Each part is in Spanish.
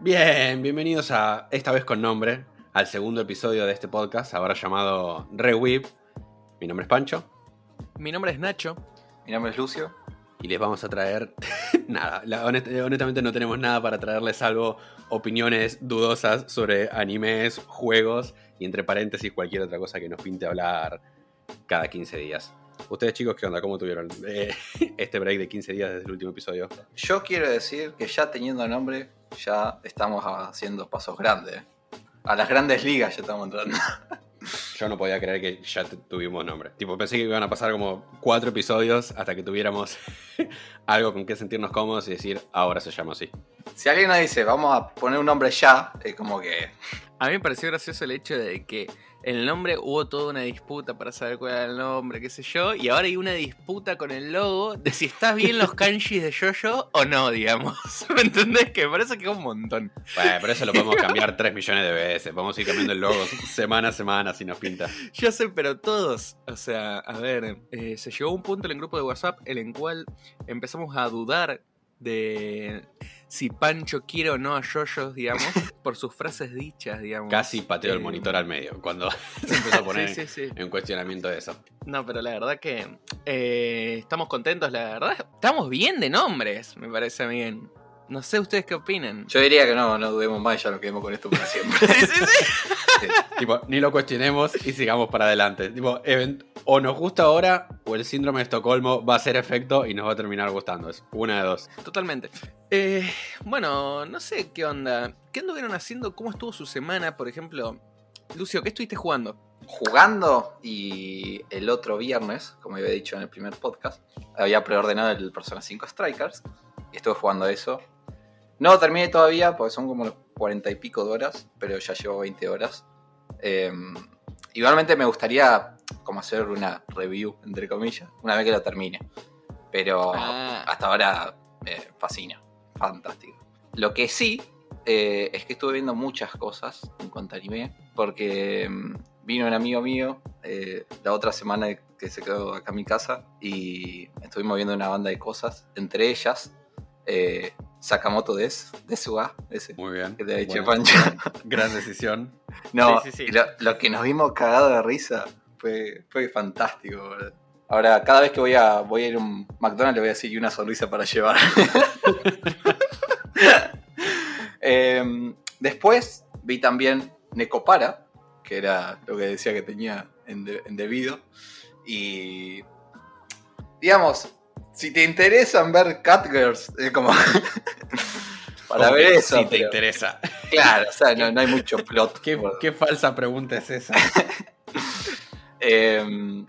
Bien, bienvenidos a esta vez con nombre, al segundo episodio de este podcast, ahora llamado Reweb. Mi nombre es Pancho. Mi nombre es Nacho. Mi nombre es Lucio. Y les vamos a traer nada, honestamente no tenemos nada para traerles salvo opiniones dudosas sobre animes, juegos y entre paréntesis cualquier otra cosa que nos pinte hablar cada 15 días. Ustedes chicos, ¿qué onda? ¿Cómo tuvieron eh, este break de 15 días desde el último episodio? Yo quiero decir que ya teniendo nombre, ya estamos haciendo pasos grandes. A las grandes ligas ya estamos entrando. Yo no podía creer que ya tuvimos nombre. Tipo, pensé que iban a pasar como cuatro episodios hasta que tuviéramos algo con que sentirnos cómodos y decir, ahora se llama así. Si alguien nos dice, vamos a poner un nombre ya, es como que... A mí me pareció gracioso el hecho de que el nombre hubo toda una disputa para saber cuál era el nombre, qué sé yo, y ahora hay una disputa con el logo de si estás bien los kanjis de Jojo o no, digamos. ¿Me entendés? Que me parece que es un montón. Bueno, pero eso lo podemos cambiar 3 millones de veces. Vamos a ir cambiando el logo semana a semana si nos pinta. Yo sé, pero todos, o sea, a ver, eh, se llegó a un punto en el grupo de WhatsApp en el cual empezamos a dudar de si Pancho quiere o no a Yoyos, digamos, por sus frases dichas, digamos. Casi pateo el eh, monitor al medio cuando se empezó a poner en cuestionamiento de eso. No, pero la verdad que eh, estamos contentos, la verdad. Estamos bien de nombres, me parece bien. No sé ustedes qué opinan. Yo diría que no, no dudemos más y ya lo quedemos con esto para siempre. sí, sí, sí. Tipo, ni lo cuestionemos y sigamos para adelante. Tipo, o nos gusta ahora o el síndrome de Estocolmo va a hacer efecto y nos va a terminar gustando. Es una de dos. Totalmente. Eh, bueno, no sé qué onda. ¿Qué anduvieron haciendo? ¿Cómo estuvo su semana? Por ejemplo, Lucio, ¿qué estuviste jugando? Jugando y el otro viernes, como había dicho en el primer podcast, había preordenado el Persona 5 Strikers y estuve jugando eso no terminé todavía, porque son como los cuarenta y pico de horas, pero ya llevo 20 horas. Em, igualmente me gustaría como hacer una review, entre comillas, una vez que lo termine. Pero ah. hasta ahora me fascina, fantástico. Lo que sí eh, es que estuve viendo muchas cosas en cuanto a anime, porque em, vino un amigo mío eh, la otra semana que se quedó acá en mi casa y estuvimos viendo una banda de cosas, entre ellas eh, Sakamoto Des, de Suga, ese. Muy bien. Que te bueno, Pancho. Gran decisión. No, lo, que nos vimos cagado de risa fue, fue fantástico, Ahora, cada vez que voy a, voy a ir a un McDonald's le voy a decir una sonrisa para llevar. Em, después vi también Necopara, que era lo que decía que tenía en, en debido. Y digamos, si te interesan ver Catgirls, es como. para ver eso. Si te interesa. Claro, o sea, no, hay mucho plot. ¿Qué, falsa pregunta es esa? Em,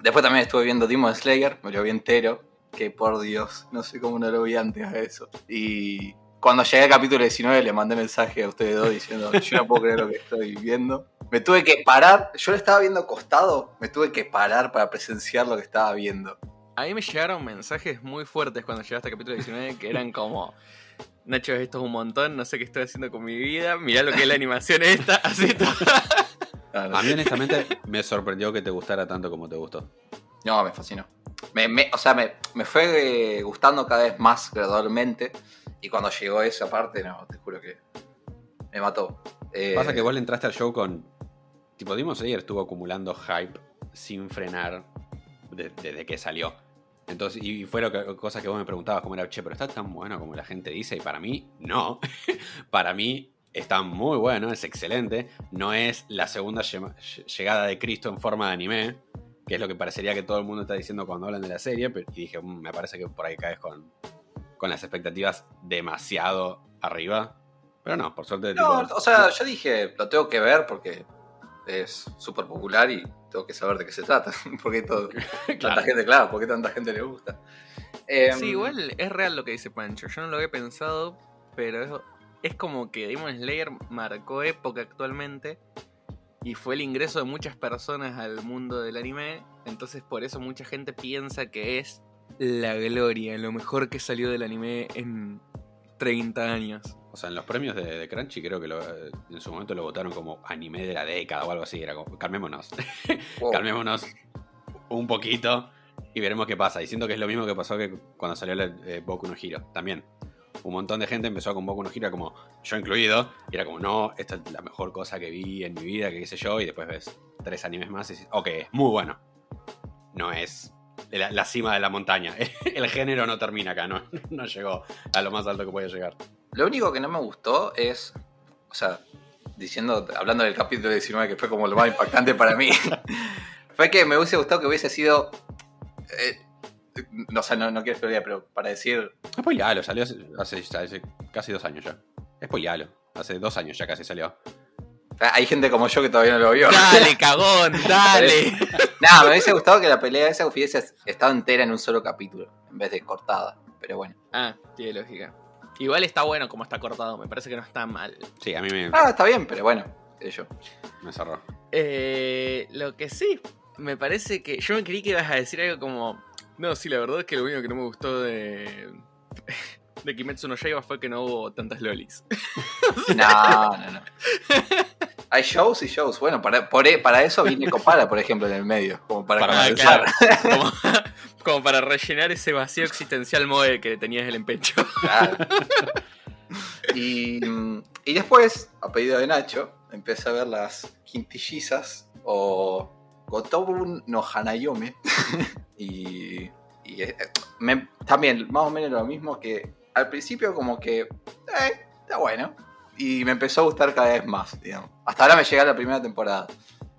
después también estuve viendo Demon Slayer, me lo vi entero. Que por Dios, no sé cómo no lo vi antes a eso. Y cuando llegué al capítulo 19 le mandé mensaje a ustedes dos diciendo, yo no puedo creer lo que estoy viendo. Me tuve que parar, yo lo estaba viendo acostado, me tuve que parar para presenciar lo que estaba viendo. A mí me llegaron mensajes muy fuertes cuando llegaste al capítulo 19 que eran como. Nacho, esto es un montón, no sé qué estoy haciendo con mi vida, mirá lo que es la animación esta, así todo. A mí honestamente me sorprendió que te gustara tanto como te gustó. No, me fascinó. o sea, me, fue eh, gustando cada vez más gradualmente. Y cuando llegó esa parte, no, te juro que me mató. Eh, Pasa que vos le entraste al show con. Tipo, Dimos ayer estuvo acumulando hype sin frenar desde que salió. Entonces, y fue lo cosa que vos me preguntabas, como era, che, pero está tan bueno como la gente dice, y para mí, no. para mí está muy bueno, es excelente. No es la segunda llegada de Cristo en forma de anime, que es lo que parecería que todo el mundo está diciendo cuando hablan de la serie, pero, y dije, mm, me parece que por ahí caes con, con las expectativas demasiado arriba. Pero no, por suerte. No, o sea, yo dije, lo tengo que ver porque es súper popular y tengo que saber de qué se trata. porque todo, tanta gente, claro, tanta gente le gusta. Em, sí, igual es real lo que dice Pancho. Yo no lo había pensado, pero es, es como que Demon Slayer marcó época actualmente y fue el ingreso de muchas personas al mundo del anime. Entonces, por eso mucha gente piensa que es la gloria, lo mejor que salió del anime en 30 años. O sea, en los premios de, Crunchy creo que en su momento lo votaron como anime de la década o algo así. Era como, calmémonos. calmémonos un poquito y veremos qué pasa. Y siento que es lo mismo que pasó que cuando salió el, eh, Boku no Hero. También. un montón de gente empezó con Boku unos gira como yo incluido, y era como, no, esta es la mejor cosa que vi en mi vida, que qué sé yo, y después ves tres animes más y dices, ok, es muy bueno. No es la, la cima de la montaña. El género no termina acá, no, no llegó a lo más alto que puede llegar. Lo único que no me gustó es, o sea, diciendo, hablando del capítulo 19, que fue como lo más impactante para mí, fue que me hubiese gustado que hubiese sido... eh, no sé, no, no quiero spoilear, pero para decir... Spoilealo, salió hace, hace- hace casi dos años ya. Spoilealo. Hace dos años ya casi salió. Hay gente como yo que todavía no lo vio. Dale, cagón, dale. Nada, me hubiese gustado que la pelea esa hubiese estado entera en un solo capítulo, en vez de cortada. Pero bueno. Ah, tiene lógica. Igual está bueno como está cortado, me parece que no está mal. Sí, a mí me, Ah, está bien, pero bueno, yo. me cerró. Eh, lo que sí, me parece que. Yo me creí que ibas a decir algo como. No, sí, la verdad es que lo único que no me gustó de. De Kimetsu no Yaiba fue que no hubo tantas lolis. No, no, no. Hay shows y shows. Bueno, para, por, e- para eso vine con para, por ejemplo, en el medio. Como para, Para-. Como, como para rellenar ese vacío existencial moe que tenías en el empecho. Claro. Y, y después, a pedido de Nacho, empecé a ver las quintillizas o Gotobun no Hanayome. y y, eh, me- también, más o menos lo mismo que al principio, como que, eh, está bueno. Y me empezó a gustar cada vez más, digamos. Hasta ahora me llega la primera temporada.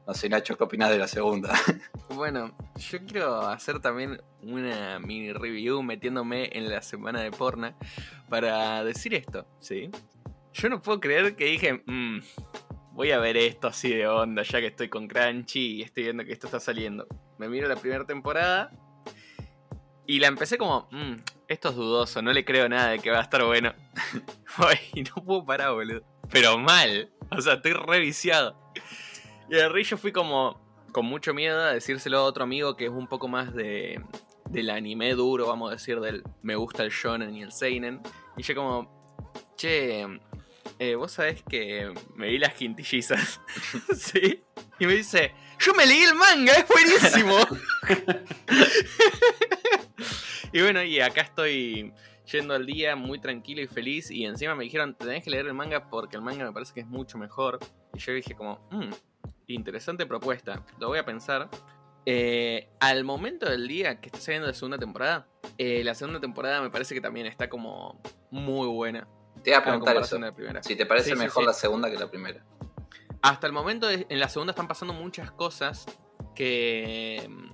No sé, Nacho, ¿qué opinás de la segunda? Bueno, yo quiero hacer también una mini review metiéndome en la semana de porna para decir esto, ¿sí? Yo no puedo creer que dije, "Mm, voy a ver esto así de onda ya que estoy con Crunchy y estoy viendo que esto está saliendo. Me miro la primera temporada y la empecé como, "Mm, esto es dudoso, no le creo nada de que va a estar bueno. y no puedo parar, boludo. Pero mal, o sea, estoy reviciado. Y de yo fui como con mucho miedo a decírselo a otro amigo que es un poco más de del anime duro, vamos a decir, del me gusta el shonen y el seinen. Y yo como, che, eh, vos sabés que me vi las quintillizas, ¿sí? Y me dice, yo me leí el manga, es buenísimo. y bueno, y acá estoy yendo al día muy tranquilo y feliz. Y encima me dijeron, tenés que leer el manga porque el manga me parece que es mucho mejor. Y yo dije como, "Mm, interesante propuesta, lo voy a pensar. Eh, al momento del día que está saliendo la segunda temporada, eh, la segunda temporada me parece que también está como muy buena. Te iba a preguntar eso. comparación de la primera. Si te parece Sí, mejor sí. la segunda que la primera. Hasta el momento, en la segunda están pasando muchas cosas que mm,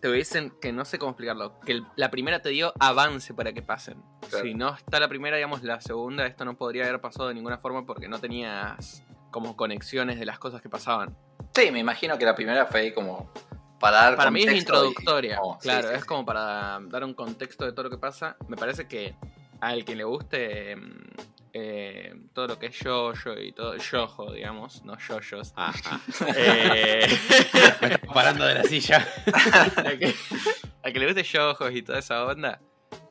te dicen que no sé cómo explicarlo. Que el- la primera te dio avance para que pasen. Claro. Si no está la primera, digamos, la segunda, esto no podría haber pasado de ninguna forma porque no tenías como conexiones de las cosas que pasaban. Sí, me imagino que la primera fue ahí como para dar Para mí es y- introductoria, oh, claro, sí, es sí. como para dar un contexto de todo lo que pasa. Me parece que al que le guste mm, eh, todo lo que es yoyo y todo, yojo, digamos, no yoyos. Ajá. Eh, parando de la silla. al, que, al que le guste yojos y toda esa onda,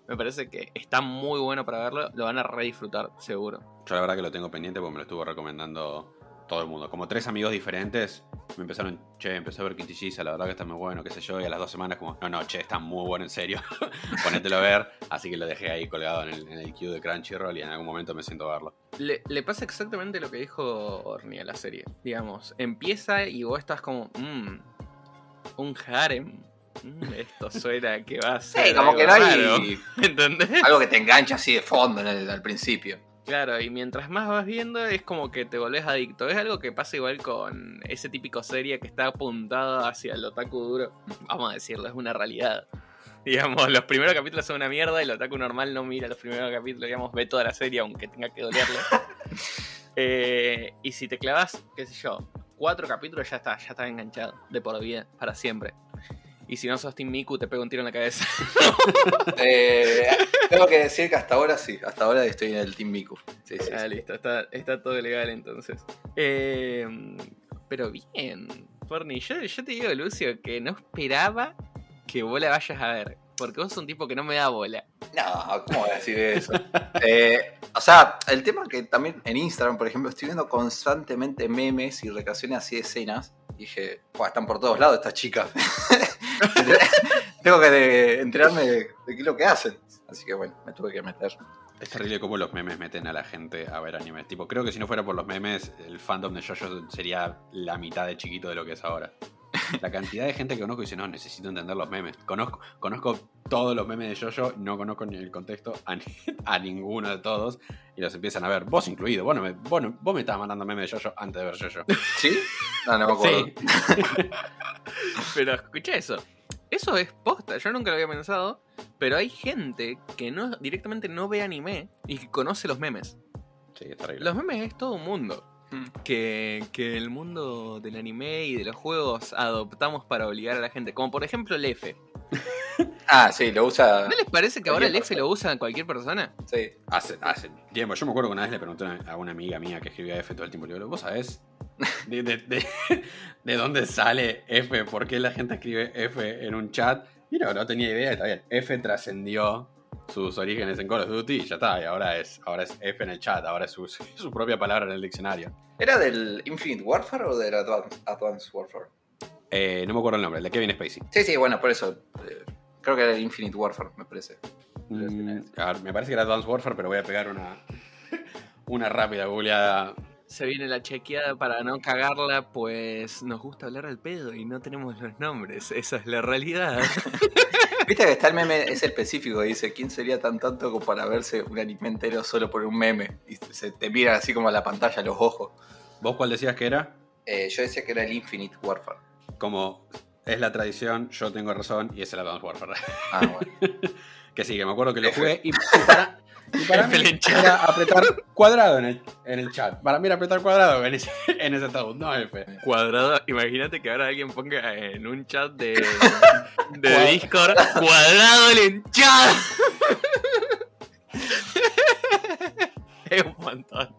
me parece que está muy bueno para verlo, lo van a re disfrutar, seguro. Yo la verdad que lo tengo pendiente porque me lo estuvo recomendando todo el mundo. Como tres amigos diferentes me empezaron, che, empecé a ver Quintilliza, la verdad que está muy bueno, qué sé yo, y a las dos semanas como, no, no, che, está muy bueno en serio, ponételo a ver. Así que lo dejé ahí colgado en el, en el queue de Crunchyroll y en algún momento me siento a verlo. Le, le pasa exactamente lo que dijo Orni a la serie. Digamos, empieza y vos estás como, mmm, un harem. Mm, esto suena que va a ser. Sí, como algo que no hay raro", ¿Entendés? algo que te engancha así de fondo en el- al principio. Claro, y mientras más vas viendo es como que te volvés adicto. Es algo que pasa igual con ese típico serie que está apuntado hacia el otaku duro. Vamos a decirlo, es una realidad. Digamos, los primeros capítulos son una mierda y el otaku normal no mira los primeros capítulos, digamos, ve toda la serie aunque tenga que dolerle. Eh, y si te clavas, qué sé yo, cuatro capítulos ya está, ya está enganchado de por vida, para siempre. Y si no sos Team Miku, te pego un tiro en la cabeza. Eh, tengo que decir que hasta ahora sí, hasta ahora estoy en el Team Miku. Sí, sí, Ah, sí. listo, está, está todo legal entonces. Eh, pero bien, Forni, yo, yo te digo, Lucio, que no esperaba que vos la vayas a ver. Porque vos sos un tipo que no me da bola. No, ¿cómo voy a decir eso? Eh, o sea, el tema que también en Instagram, por ejemplo, estoy viendo constantemente memes y recreaciones así de escenas. Y dije, "Buah, están por todos lados estas chicas. Tengo que de- enterarme de, de qué es lo que hacen. Así que bueno, me tuve que meter. Es terrible cómo los memes meten a la gente a ver animes. Tipo, creo que si no fuera por los memes, el fandom de JoJo sería la mitad de chiquito de lo que es ahora. La cantidad de gente que conozco dice, no, necesito entender los memes. Conozco, conozco todos los memes de JoJo, no conozco ni el contexto a, ni- a ninguno de todos. Y los empiezan a ver, vos incluido. Vos, no me, vos, no- vos me estabas mandando memes de JoJo antes de ver JoJo. ¿Sí? No, no me acuerdo. Sí. Pero escucha eso. Eso es posta, yo nunca lo había pensado. Pero hay gente que no directamente no ve anime y que conoce los memes. Sí, es terrible. Los memes es todo un mundo. Mm. Que, que el mundo del anime y de los juegos adoptamos para obligar a la gente. Como por ejemplo el F. Ah, sí, lo usa. ¿No les parece que ahora el F lo usa cualquier persona? Sí. Hace, hace tiempo. Yo me acuerdo que una vez le pregunté a una amiga mía que escribía F todo el tiempo. Le digo, ¿vos sabés de, de- de- de dónde sale F? ¿Por qué la gente escribe F en un chat? Y no, no tenía idea. Está bien. F trascendió sus orígenes en Call of Duty y ya está. Y ahora es, ahora es F en el chat. Ahora es su, su propia palabra en el diccionario. ¿Era del Infinite Warfare o del Advanced, Advanced Warfare? Eh, no me acuerdo el nombre, el de Kevin Spacey. Sí, sí, bueno, por eso. eh, creo que era el Infinite Warfare, me parece. Mm, me parece que era Advanced Warfare, pero voy a pegar una, una rápida googleada. Se viene la chequeada para no cagarla, pues nos gusta hablar al pedo y no tenemos los nombres. Esa es la realidad. Viste que está el meme, es específico, dice, ¿quién sería tan tonto como para verse un anime entero solo por un meme? Y se te miran así como a la pantalla los ojos. ¿Vos cuál decías que era? Eh, yo decía que era el Infinite Warfare. Como es la tradición, yo tengo razón y es el Advanced Warfare. Ah, bueno. Que sí, que me acuerdo que lo jugué y, y para, y para mí F en chat. era apretar cuadrado en el, en el chat. Para mí era apretar cuadrado en ese, en ese ataúd, no F. Cuadrado, imagínate que ahora alguien ponga en un chat de, de Discord cuadrado el hinchado. es un montón.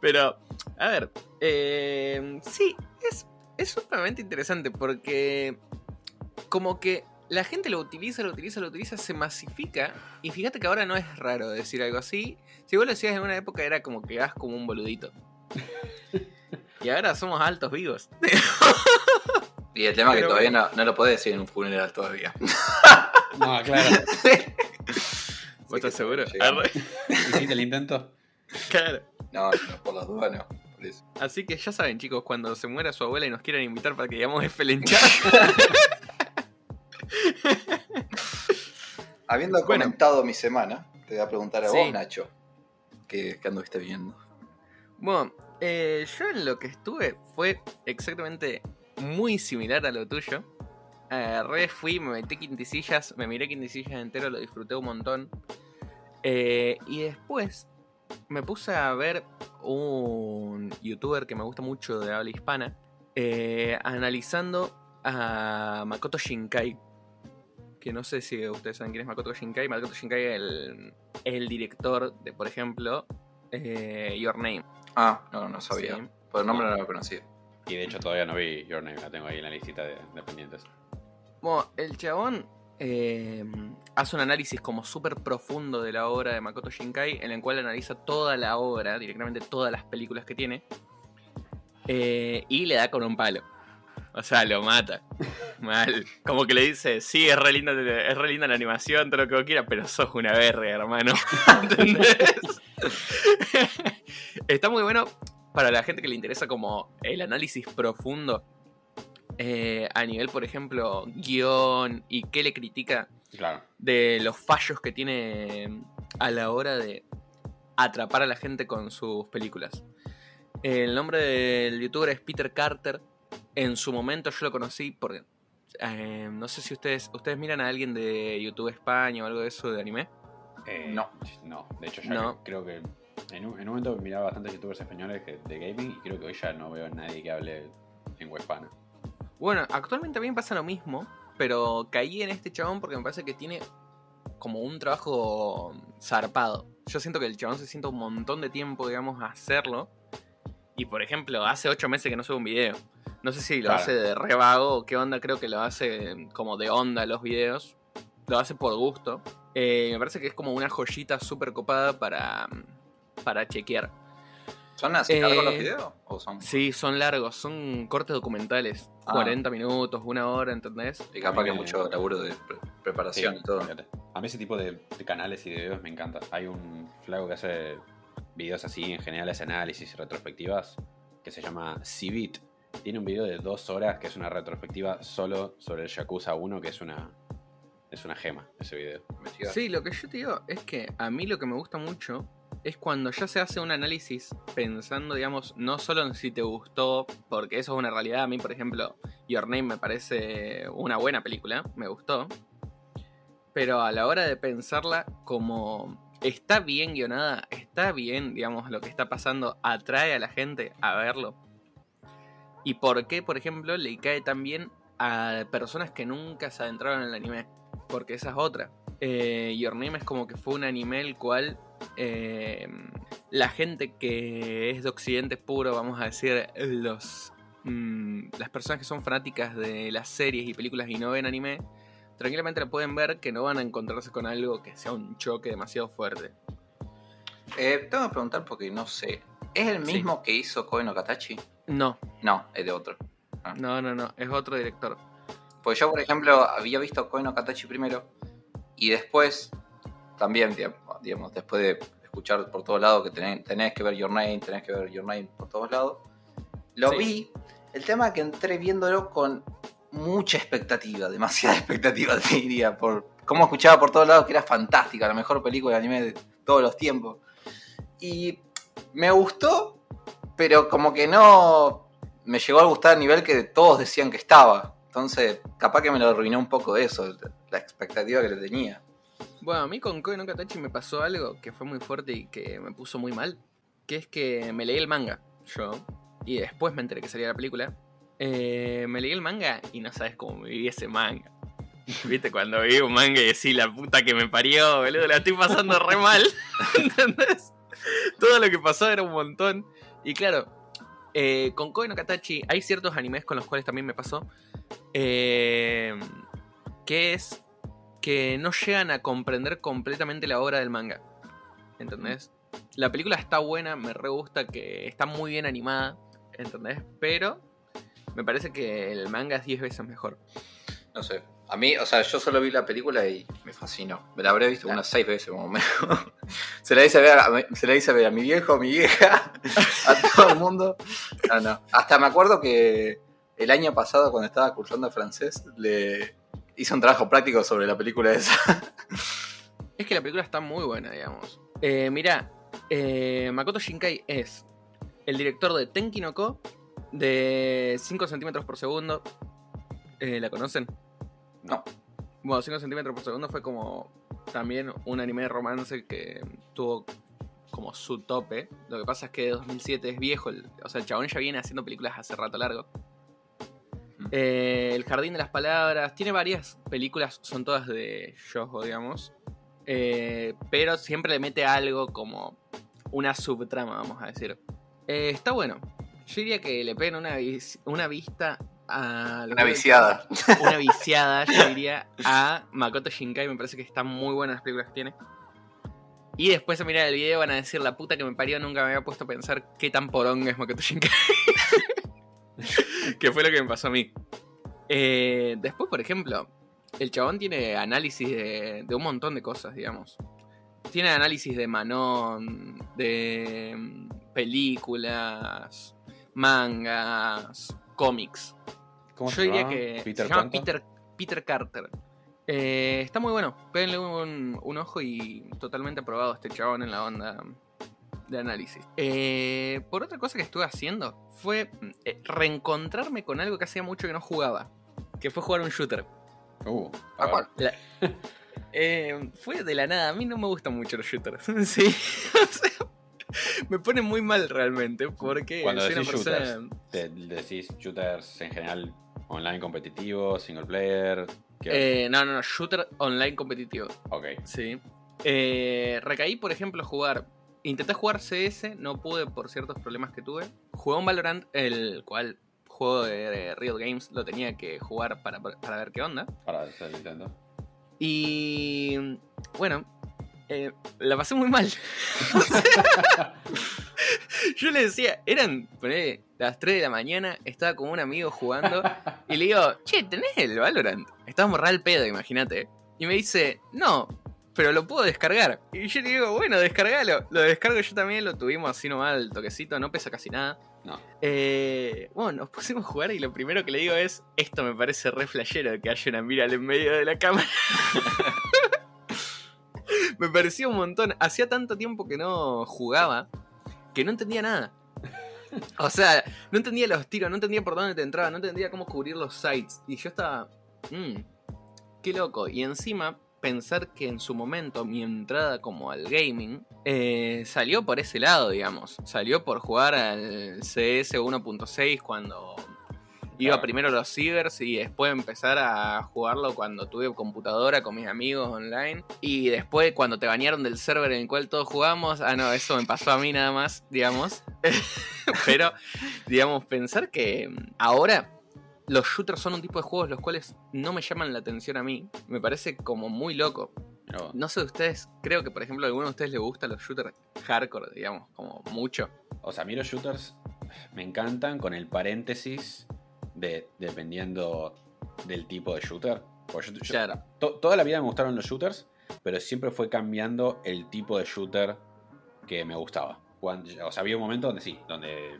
Pero, a ver, eh, sí, es, es sumamente interesante porque como que la gente lo utiliza, lo utiliza, lo utiliza, se masifica. Y fíjate que ahora no es raro decir algo así. Si vos lo decías en una época era como que vas como un boludito. Y ahora somos altos vivos. Y el tema es que todavía no, no lo podés decir en un funeral todavía. No, claro. ¿Vos estás seguro? ¿Hiciste el intento? Claro. No, no, por las dudas no. Por eso. Así que ya saben, chicos, cuando se muera su abuela y nos quieran invitar para que digamos F en Habiendo Bueno. comentado mi semana, te voy a preguntar a Sí. vos, Nacho. ¿Qué, qué anduviste viendo? Bueno, eh, yo en lo que estuve fue exactamente muy similar a lo tuyo. Agarré, fui, me metí quinticillas, me miré quinticillas entero, lo disfruté un montón. Eh, y después me puse a ver un youtuber que me gusta mucho de habla hispana, eh, analizando a Makoto Shinkai. Que no sé si ustedes saben quién es Makoto Shinkai. Makoto Shinkai es el, el director de, por ejemplo, eh, Your Name. Ah, no, no sabía. Sí. Por el nombre no lo conocía. Y de hecho todavía no vi Your Name, la tengo ahí en la listita de, de pendientes. Bueno, el chabón eh, hace un análisis como súper profundo de la obra de Makoto Shinkai, en el cual analiza toda la obra, directamente todas las películas que tiene, eh, y le da con un palo. O sea, lo mata. Mal. Como que le dice, sí, es re linda, es re linda la animación, todo lo que vos quieras, pero sos una verga, hermano. ¿Entendés? Está muy bueno para la gente que le interesa como el análisis profundo eh, a nivel, por ejemplo, guion y qué le critica Claro. de los fallos que tiene a la hora de atrapar a la gente con sus películas. El nombre del youtuber es Peter Carter. En su momento yo lo conocí porque eh, no sé si ustedes ustedes miran a alguien de YouTube España o algo de eso de anime. Eh, No. No, de hecho ya No. creo que en un, en un momento miraba bastantes youtubers españoles que- de gaming y creo que hoy ya no veo a nadie que hable en hispana. Bueno, actualmente también pasa lo mismo, pero caí en este chabón porque me parece que tiene como un trabajo zarpado. Yo siento que el chabón se sienta un montón de tiempo, digamos, a hacerlo. Y por ejemplo, hace ocho meses que no sube un video. No sé si lo Claro. hace de re vago o qué onda, creo que lo hace como de onda los videos. Lo hace por gusto. Eh, me parece que es como una joyita súper copada para, para chequear. ¿Son así largos los Eh, videos? ¿O son.? Sí, son largos, son cortes documentales. Ah. 40 minutos, una hora, ¿entendés? Y capaz que Eh, mucho laburo de pre- preparación Sí, y todo. A mí ese tipo de, de canales y de videos me encanta. Hay un flaco que hace videos así, en general análisis y retrospectivas, que se llama Civit. Tiene un video de dos horas que es una retrospectiva solo sobre el Yakuza 1, que es una, es una gema ese video. Sí, lo que yo te digo es que a mí lo que me gusta mucho es cuando ya se hace un análisis pensando, digamos, no solo en si te gustó, porque eso es una realidad. A mí, por ejemplo, Your Name me parece una buena película, me gustó. Pero a la hora de pensarla como está bien guionada, está bien, digamos, lo que está pasando, atrae a la gente a verlo. Y por qué, por ejemplo, le cae tan bien a personas que nunca se adentraron en el anime. Porque esa es otra. Eh, Your Name es como que fue un anime el cual eh, la gente que es de Occidente puro, vamos a decir, los mm, las personas que son fanáticas de las series y películas y no ven anime, tranquilamente la pueden ver que no van a encontrarse con algo que sea un choque demasiado fuerte. Eh, tengo que preguntar porque no sé. ¿Es el Sí. mismo que hizo Koe no Katachi? No, No, es de otro. no, no, no, es otro director. Pues yo, por ejemplo, había visto Koe no Katachi primero y después, también, digamos, digamos, después de escuchar por todos lados que tenés, tenés que ver Your Name, tenés que ver Your Name por todos lados, lo Sí. vi. El tema es que entré viéndolo con mucha expectativa, demasiada expectativa, te diría, por cómo escuchaba por todos lados que era fantástica, la mejor película de anime de todos los tiempos. Y me gustó, pero como que no me llegó a gustar a nivel que todos decían que estaba. Entonces, capaz que me lo arruinó un poco eso, la expectativa que le tenía. Bueno, a mí con Koe no Katachi me pasó algo que fue muy fuerte y que me puso muy mal. Que es que me leí el manga, yo, y después me enteré que salía la película. Eh, me leí el manga y no sabes cómo me viví ese manga. ¿Viste? Cuando vi un manga y decís, la puta que me parió, boludo, la estoy pasando re mal. ¿Entendés? Todo lo que pasó era un montón. Y claro, eh, con Koe Katachi hay ciertos animes con los cuales también me pasó. eh, que es que no llegan a comprender completamente la obra del manga. ¿Entendés? La película está buena, me re gusta que está muy bien animada, ¿entendés? Pero me parece que el manga es 10 veces mejor. No sé. A mí, o sea, yo solo vi la película y me fascinó. Me la habré visto Claro. unas seis veces más o menos. se, la hice ver a, se la hice ver a mi viejo, a mi vieja, a todo el mundo. No, no. Hasta me acuerdo que el año pasado, cuando estaba cursando francés, le hice un trabajo práctico sobre la película esa. Es que la película está muy buena, digamos. Eh, mirá, eh, Makoto Shinkai es el director de Tenki no Ko, de 5 centímetros por segundo. Eh, ¿La conocen? No. Bueno, 5 centímetros por segundo fue como también un anime de romance que tuvo como su tope. Lo que pasa es que de 2007 es viejo, el- o sea, el chabón ya viene haciendo películas hace rato largo. Eh, el Jardín de las Palabras, tiene varias películas, son todas de Yojo, digamos. Eh, pero siempre le mete algo como una subtrama, vamos a decir. Eh, está bueno. Yo diría que le peguen una, vis- una vista a... Una que- viciada. una viciada, yo diría, a Makoto Shinkai. Me parece que están muy buenas las películas que tiene. Y después de mirar el video van a decir, la puta que me parió, nunca me había puesto a pensar qué tan poronga es Makoto Shinkai. que fue lo que me pasó a mí. Eh, después, por ejemplo, el chabón tiene análisis de, de un montón de cosas, digamos. Tiene análisis de Manon, de mm, películas, mangas, cómics. ¿Cómo Yo diría que Peter se llama? Peter, Peter Carter. Eh, está muy bueno. Péguenle un, un ojo y totalmente aprobado este chabón en la onda de análisis. Eh, por otra cosa que estuve haciendo fue eh, reencontrarme con algo que hacía mucho que no jugaba. Que fue jugar un shooter. Uh, ¿A cuál? Eh, fue de la nada. A mí no me gustan mucho los shooters. sí. Me pone muy mal realmente. Porque Cuando soy una decís persona. shooters, ¿te decís shooters en general online competitivo, single player? ¿Qué? Eh, no, no, no. Shooter online competitivo. ok. Sí. Eh, recaí, por ejemplo, a jugar. Intenté jugar CS, no pude por ciertos problemas que tuve. Jugué un Valorant, el cual juego de, Riot Games lo tenía que jugar para, para ver qué onda. Para hacer el intento. Y bueno, eh, la pasé muy mal. Yo le decía, eran ponele, las 3 de la mañana, estaba con un amigo jugando y le digo, che, ¿tenés el Valorant? Estábamos real pedo, imagínate. Y me dice, no, pero lo puedo descargar. Y yo le digo, bueno, descargalo. Lo descargo yo también, lo tuvimos así nomás el toquecito, no pesa casi nada. No. Eh, bueno, nos pusimos a jugar y lo primero que le digo es, esto me parece re flashero que haya una miral en medio de la cámara. me parecía un montón. Hacía tanto tiempo que no jugaba que no entendía nada. O sea, no entendía los tiros, no entendía por dónde te entraba, no entendía cómo cubrir los sites. Y yo estaba, mmm, qué loco. Y encima pensar que en su momento mi entrada como al gaming eh, salió por ese lado, digamos. Salió por jugar al CS 1.6 cuando iba Claro. primero a los cibers y después empezar a jugarlo cuando tuve computadora con mis amigos online. Y después cuando te bañaron del server en el cual todos jugamos, ah no, eso me pasó a mí nada más, digamos. Pero, digamos, pensar que ahora los shooters son un tipo de juegos los cuales no me llaman la atención a mí. Me parece como muy loco. No sé de ustedes, creo que por ejemplo a alguno de ustedes les gustan los shooters hardcore, digamos, como mucho. O sea, a mí los shooters me encantan con el paréntesis de dependiendo del tipo de shooter. Porque yo- yo- Claro. to- toda la vida me gustaron los shooters, pero siempre fue cambiando el tipo de shooter que me gustaba. Cuando- o sea, había un momento donde sí, donde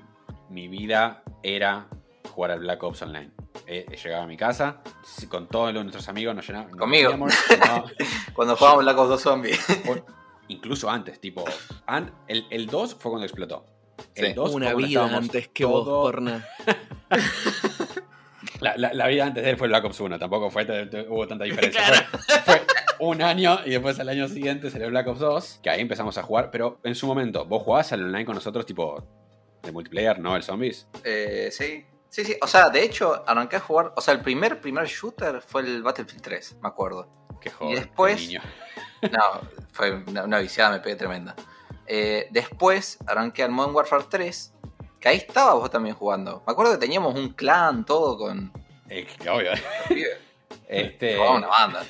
mi vida era jugar al Black Ops Online. Eh, llegaba a mi casa, con todos los- nuestros amigos nos llenábamos. Conmigo. Cuando jugábamos Black Ops 2 Zombies. incluso antes, tipo. an- el, el 2 fue cuando explotó. El Sí. 2 fue Una cuando vida antes que todo- vos, porna. La, la- la vida antes de él fue el Black Ops 1, tampoco fue, te- te- hubo tanta diferencia. Claro. Fue, fue un año y después al año siguiente salió Black Ops 2, que ahí empezamos a jugar, pero en su momento, ¿vos jugabas al online con nosotros tipo de multiplayer, no el zombies? Eh, sí. Sí, sí. O sea, de hecho, arranqué a jugar. O sea, el primer, primer shooter fue el Battlefield 3, me acuerdo. Qué joven, después- qué niño. No, fue una, una viciada, me pegué tremenda. Eh, después arranqué al Modern Warfare 3, que ahí estaba vos también jugando. Me acuerdo que teníamos un clan, todo con Eh, que obvio. Este, Jugábamos una banda.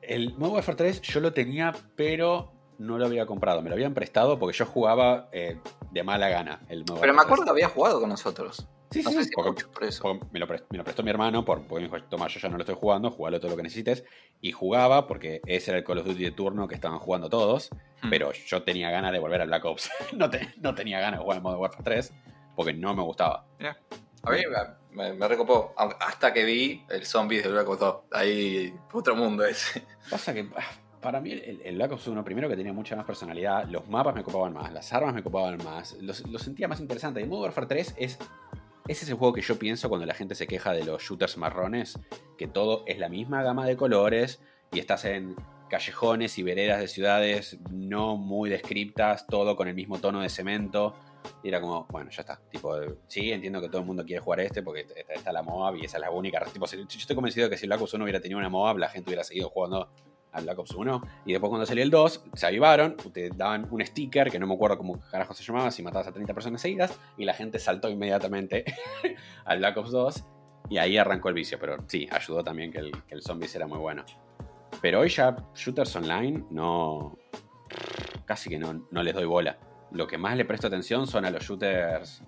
el Modern Warfare 3 yo lo tenía, pero no lo había comprado. Me lo habían prestado porque yo jugaba eh, de mala gana el Modern Pero me acuerdo que había jugado con nosotros. 3. Sí, No sí, sé sí, si porque- mucho por eso. Porque me lo, prestó, me lo prestó mi hermano, por, porque me dijo, toma, yo ya no lo estoy jugando, jugalo todo lo que necesites. Y jugaba porque ese era el Call of Duty de turno que estaban jugando todos, Hmm. pero yo tenía ganas de volver a Black Ops. no, te- no tenía ganas de jugar al Modern Warfare 3 porque no me gustaba. A mí me, me, recopó. Hasta que vi el Zombies de Black Ops 2. Ahí otro mundo ese. Pasa que ah, para mí el, el Black Ops 1 primero que tenía mucha más personalidad, los mapas me copaban más, las armas me copaban más, los, los sentía más interesante. Y Modern Warfare 3 es... Ese es el juego que yo pienso cuando la gente se queja de los shooters marrones, que todo es la misma gama de colores y estás en callejones y veredas de ciudades no muy descriptas, todo con el mismo tono de cemento. Y era como, bueno, ya está. Tipo, sí, entiendo que todo el mundo quiere jugar este porque está, la MOAB y esa es la única. Tipo, yo estoy convencido de que si Black Ops 1 hubiera tenido una MOAB, la gente hubiera seguido jugando al Black Ops 1. Y después cuando salió el 2, se avivaron, te daban un sticker que no me acuerdo cómo carajo se llamaba, si matabas a 30 personas seguidas, y la gente saltó inmediatamente al Black Ops 2. Y ahí arrancó el vicio, pero sí, ayudó también que el, que el Zombies era muy bueno. Pero hoy ya shooters online no... Casi que no, no les doy bola. Lo que más le presto atención son a los shooters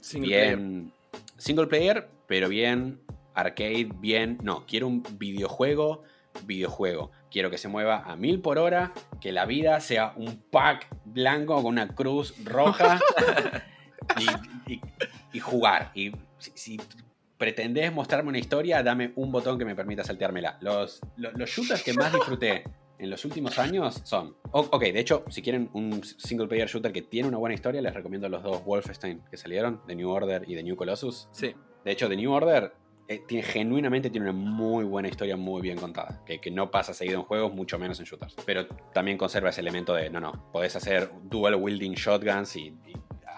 Single player. bien single player, pero bien arcade, bien. No, quiero un videojuego, videojuego. Quiero que se mueva a mil por hora, que la vida sea un pack blanco con una cruz roja y, y- y jugar. Y si, si pretendés mostrarme una historia, dame un botón que me permita salteármela. Los, los, los shooters que más disfruté en los últimos años son. ok, de hecho, si quieren un single player shooter que tiene una buena historia, les recomiendo los dos Wolfenstein que salieron, The New Order y The New Colossus. Sí. De hecho, The New Order eh, tiene, genuinamente tiene una muy buena historia, muy bien contada. Que, que no pasa seguido en juegos, mucho menos en shooters. Pero también conserva ese elemento de, no, no, podés hacer dual wielding shotguns y,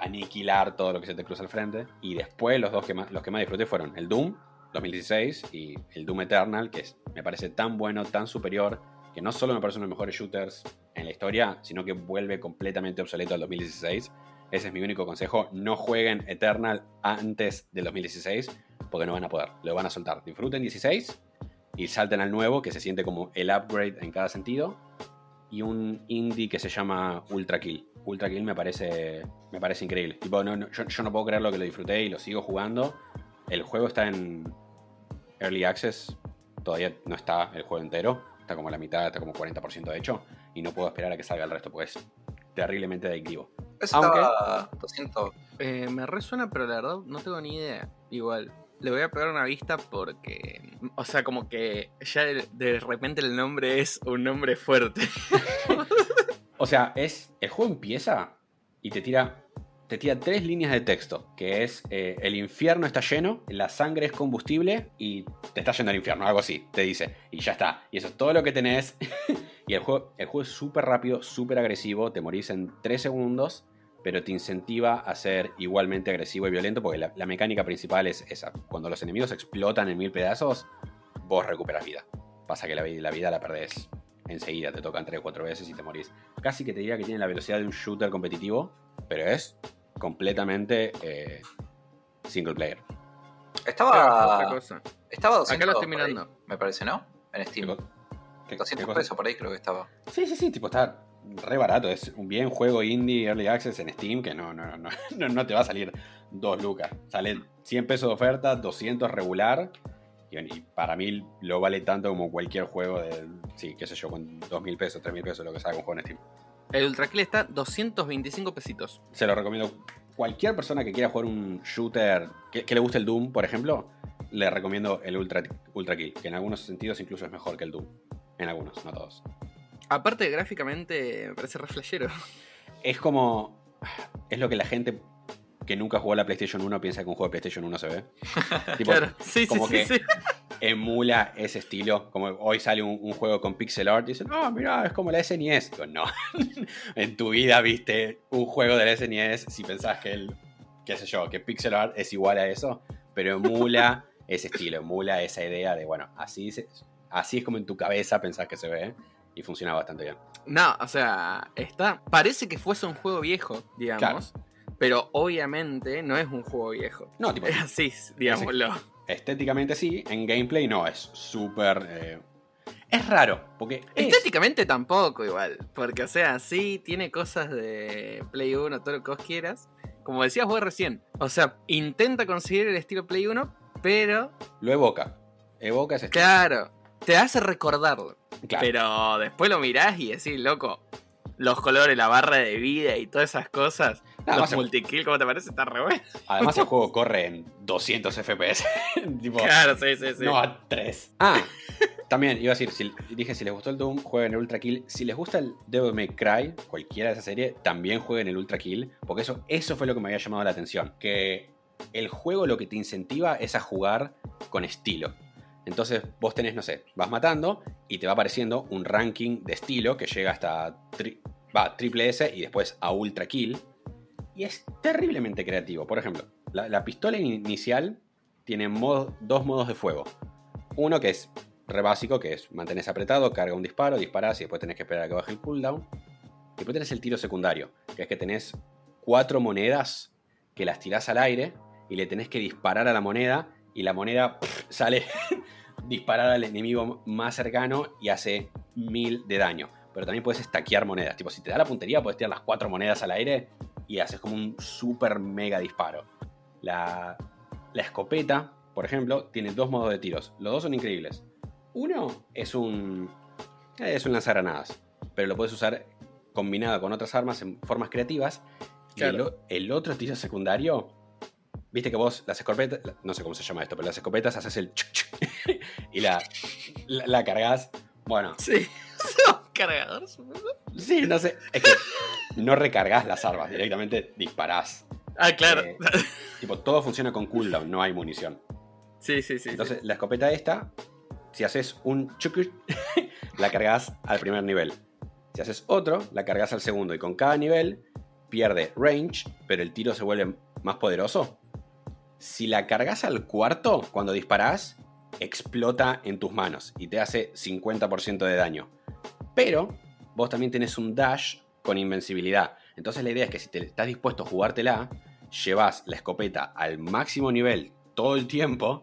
aniquilar todo lo que se te cruza al frente. Y después los dos que más, los que más disfruté fueron el Doom 2016 y el Doom Eternal, que es- me parece tan bueno, tan superior, que no solo me parece uno de los mejores shooters en la historia, sino que vuelve completamente obsoleto al 2016. Ese es mi único consejo. No jueguen Eternal antes del 2016 porque no van a poder. Lo van a soltar. Disfruten 16 y salten al nuevo que se siente como el upgrade en cada sentido. y un indie que se llama Ultra Kill. Ultra Kill me parece, me parece increíble. Tipo, no, no, yo, yo no puedo creer lo que lo disfruté y lo sigo jugando. El juego está en Early Access, todavía no está el juego entero, está como la mitad, está como 40% hecho, y no puedo esperar a que salga el resto porque es terriblemente adictivo. Eso Aunque- estaba 200. Eh, me resuena, pero la verdad no tengo ni idea. Igual, le voy a pegar una vista porque. O sea, como que ya de, repente el nombre es un nombre fuerte. O sea, es. El juego empieza y te tira. Te tira tres líneas de texto. Que es eh, el infierno está lleno, la sangre es combustible y te está yendo al infierno, algo así, te dice. Y ya está. Y eso es todo lo que tenés. y el juego, el juego es súper rápido, súper agresivo. Te morís en tres segundos. Pero te incentiva a ser igualmente agresivo y violento. Porque la, la mecánica principal es esa. Cuando los enemigos explotan en mil pedazos, vos recuperas vida. Pasa que la, vi- la vida la perdés enseguida. Te tocan 3 o 4 veces y te morís casi que te diría que tiene la velocidad de un shooter competitivo, pero es completamente eh, single player. Otra Estaba. cosa. Estaba 200 Acá lo estoy ahí, mirando. me parece, ¿no? En ¿Qué Steam. qué- 200 qué pesos por ahí creo que estaba. Sí, sí, sí, tipo está re barato. Es un bien juego indie early access en Steam que no, no, no, no, no te va a salir 2 lucas. Sale 100 pesos de oferta, 200 regular. Y, para mí lo vale tanto como cualquier juego de, sí, qué sé yo, con 2.000 pesos, 3.000 pesos, lo que salga un juego en Steam. El Ultra Kill está 225 pesitos. Se lo recomiendo. Cualquier persona que quiera jugar un shooter, que, que le guste el Doom, por ejemplo, le recomiendo el Ultra, Ultra Kill, que en algunos sentidos incluso es mejor que el Doom. En algunos, no todos. Aparte, gráficamente, me parece re flashero. Es como. Es lo que la gente que nunca jugó a la PlayStation 1 piensa que un juego de PlayStation 1 se ve. Tipo, Claro, sí, como sí, que- sí. emula ese estilo. Como hoy sale un, un juego con pixel art y dicen, no, mira, es como la SNES. Digo, no. en tu vida viste un juego de la SNES si pensás que el, qué sé yo, que pixel art es igual a eso, pero emula ese estilo, emula esa idea de, bueno, así, se- así es como en tu cabeza pensás que se ve y funciona bastante bien. No, o sea, está. Parece que fuese un juego viejo, digamos. Pero obviamente no es un juego viejo. No, tipo, Es así, digámoslo. estéticamente sí, en gameplay no, es súper... eh, es raro, porque es- Estéticamente tampoco igual. Porque, o sea, sí tiene cosas de Play 1, todo lo que vos quieras. Como decías vos recién. O sea, intenta conseguir el estilo Play 1, pero, lo evoca. Evoca ese estilo. claro, te hace recordarlo. Claro. Pero después lo mirás y decís, loco, los colores, la barra de vida y todas esas cosas. Nada los multikill, ¿cómo te parece? Está re bueno. Además el juego corre en 200 FPS. tipo, Claro, sí, sí, sí. no a 3. Ah, también iba a decir, si, dije, si les gustó el Doom, jueguen el Ultra Kill. Si les gusta el Devil May Cry, cualquiera de esa serie, también jueguen el Ultra Kill. Porque eso, eso fue lo que me había llamado la atención. Que el juego lo que te incentiva es a jugar con estilo. Entonces vos tenés, no sé, vas matando y te va apareciendo un ranking de estilo que llega hasta triple S y después a Ultra Kill. Y es terriblemente creativo. Por ejemplo, la, la pistola inicial tiene dos modos de fuego. Uno que es re básico, que es mantenés apretado, carga un disparo, disparás y después tenés que esperar a que baje el cooldown. Y después tenés el tiro secundario, que es que tenés cuatro monedas que las tirás al aire y le tenés que disparar a la moneda y la moneda sale disparada al enemigo más cercano y hace mil de daño. Pero también puedes stackear monedas. Tipo, si te da la puntería, puedes tirar las cuatro monedas al aire y haces como un super mega disparo. La, la escopeta, por ejemplo, tiene dos modos de tiros. Los dos son increíbles. Uno es un. Es un lanzagranadas. Pero lo puedes usar combinado con otras armas en formas creativas. Y el, el otro tiro secundario. Viste que vos, las escopetas. No sé cómo se llama esto, pero las escopetas haces el. chuc, chuc, y la, la, la cargas. Bueno, Sí. Son cargadores. sí, no sé. Es que no recargas las armas, directamente disparás. Ah, claro. Eh, tipo, todo funciona con cooldown, no hay munición. sí, sí, sí. Entonces, la escopeta esta, si haces un chucu, la cargas al primer nivel. Si haces otro, la cargas al segundo. Y con cada nivel pierde range, pero el tiro se vuelve más poderoso. Si la cargas al cuarto, cuando disparas, explota en tus manos y te hace 50% de daño. Pero vos también tenés un dash con invencibilidad. Entonces la idea es que si te estás dispuesto a jugártela, llevas la escopeta al máximo nivel todo el tiempo,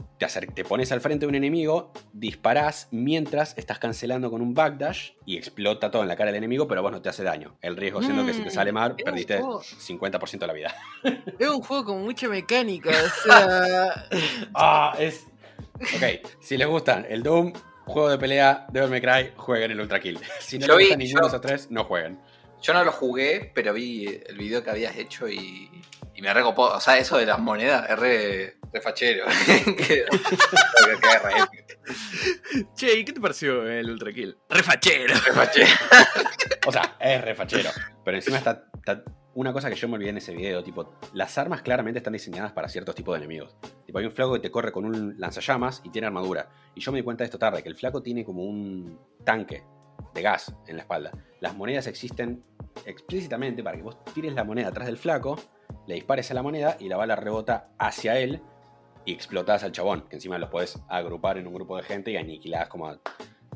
te, pones al frente de un enemigo, disparás mientras estás cancelando con un backdash y explota todo en la cara del enemigo, pero vos no te hace daño. El riesgo siendo que si te sale mal, Mm, es un perdiste juego- 50% de la vida. Es un juego con mucha mecánica, o sea. Ah, es. Ok, si les gustan el Doom, juego de pelea, Devil May Cry, jueguen el Ultra Kill. Si no Yo les vi- gustan ninguno yo- de esos tres, no jueguen. Yo no lo jugué, pero vi el video que habías hecho y, y me recopó. O sea, eso de las monedas es re, re fachero. que, que- que es re épico. Che, ¿y qué te pareció el Ultra Kill? Refachero. Re fachero. O sea, es refachero. Pero encima está, está- Una cosa que yo me olvidé en ese video, tipo, las armas claramente están diseñadas para ciertos tipos de enemigos. Tipo, hay un flaco que te corre con un lanzallamas y tiene armadura. Y yo me di cuenta de esto tarde, que el flaco tiene como un tanque de gas en la espalda. Las monedas existen explícitamente para que vos tires la moneda atrás del flaco, le dispares a la moneda y la bala rebota hacia él y explotás al chabón, que encima los podés agrupar en un grupo de gente y aniquilás como a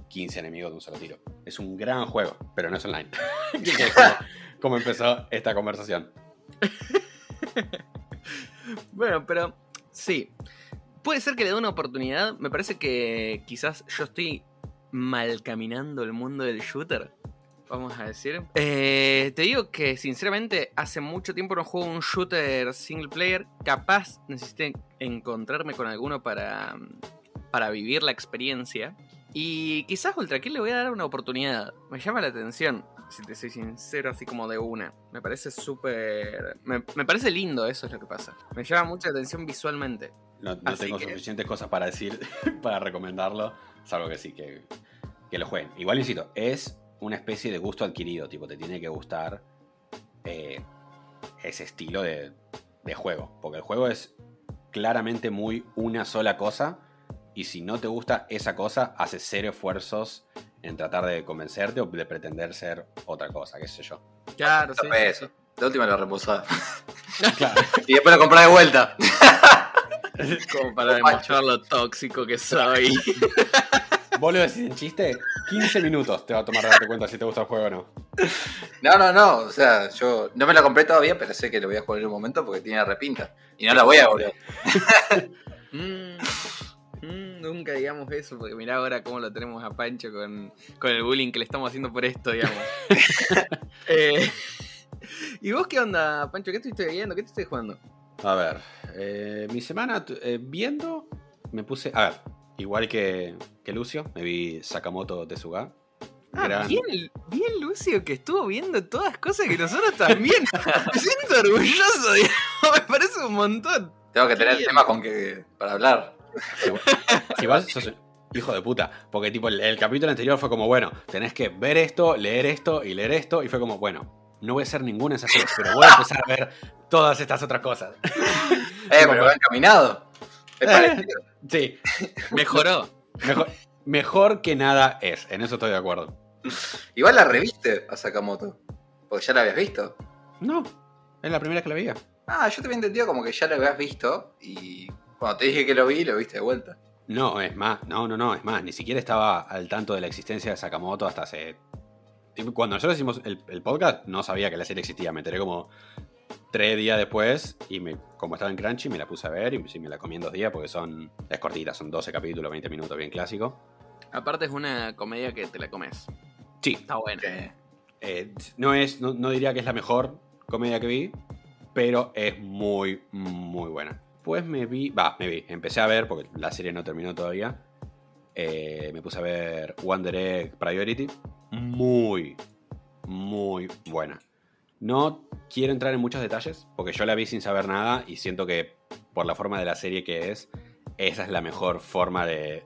15 enemigos de un solo tiro. Es un gran juego, pero no es online. Como empezó esta conversación. Bueno, pero sí. Puede ser que le dé una oportunidad. Me parece que quizás yo estoy mal caminando el mundo del shooter. Vamos a decir. Eh, te digo que sinceramente hace mucho tiempo no juego un shooter single player. Capaz necesité encontrarme con alguno para, para vivir la experiencia. Y quizás Ultra Kill le voy a dar una oportunidad. Me llama la atención, si te soy sincero, así como de una. Me parece súper... Me, me parece lindo, eso es lo que pasa. Me llama mucha atención visualmente. No, tengo que- suficientes cosas para decir para recomendarlo, salvo que sí, que, que lo jueguen. Igual, insisto, es una especie de gusto adquirido, tipo, te tiene que gustar eh, ese estilo de, de juego, porque el juego es claramente muy una sola cosa, y si no te gusta esa cosa, haces cero esfuerzos en tratar de convencerte o de pretender ser otra cosa, qué sé yo. Claro, sí, sí. De última lo reposás. Claro. Y después lo comprás de vuelta. Como para demostrar lo tóxico que soy. Vos lo decís en chiste, 15 minutos te va a tomar darte cuenta si te gusta el juego o no. No, no, no. O sea, yo no me lo compré todavía, pero sé que lo voy a jugar en un momento porque tiene repinta. Y no la voy a volver. Mm, mm, nunca digamos eso, porque mirá ahora cómo lo tenemos a Pancho con, con el bullying que le estamos haciendo por esto, digamos. Eh, ¿Y vos qué onda, Pancho? ¿Qué estuviste viendo? ¿Qué te estás jugando? A ver, eh, mi semana eh, viendo, me puse. A ver, igual que, que Lucio, me vi Sakamoto Tezuga. Ah, Gran- bien, bien Lucio, que estuvo viendo todas cosas que nosotros también. Me siento orgulloso, digamos, me parece un montón. Tengo que tener Bien. temas con que para hablar. Igual sos un hijo de puta. Porque tipo, el, el capítulo anterior fue como, bueno, tenés que ver esto, leer esto y leer esto. Y fue como, bueno, no voy a hacer ninguna de esas cosas, pero voy a empezar a ver todas estas otras cosas. Eh, pero va encaminado. Es Eh. parecido. Sí, Mejoró. mejor, mejor que nada es, en eso estoy de acuerdo. Igual la reviste a Sakamoto. Porque ya la habías visto. No, es la primera que la veía. Ah, yo te había entendido como que ya lo habías visto. Y cuando te dije que lo vi, lo viste de vuelta. No, es más, no, no, no, es más, ni siquiera estaba al tanto de la existencia de Sakamoto hasta hace... Cuando nosotros hicimos el, el podcast, no sabía que la serie existía, me enteré como tres días después y me, como estaba en Crunchy me la puse a ver y sí, me la comí en dos días porque son, es cortita, son 12 capítulos, 20 minutos, bien clásico. Aparte es una comedia que te la comes. Sí, Está buena. Eh, eh, no, es, no, no diría que es la mejor comedia que vi, pero es muy, muy buena. Pues me vi, va, me vi, empecé a ver, porque la serie no terminó todavía. eh, me puse a ver Wonder Egg Priority. Muy, muy buena. No quiero entrar en muchos detalles, porque yo la vi sin saber nada y siento que por la forma de la serie que es, esa es la mejor forma de,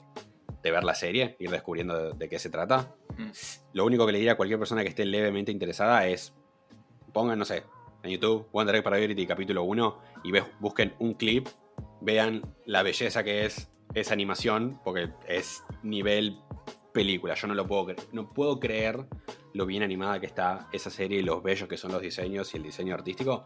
de ver la serie, ir descubriendo de- de qué se trata. Mm. Lo único que le diría a cualquier persona que esté levemente interesada es pongan, no sé, en YouTube, Wonder Egg Priority capítulo 1 y ve- busquen un clip, vean la belleza que es esa animación, porque es nivel película. Yo no lo puedo no puedo creer lo bien animada que está esa serie y los bellos que son los diseños y el diseño artístico.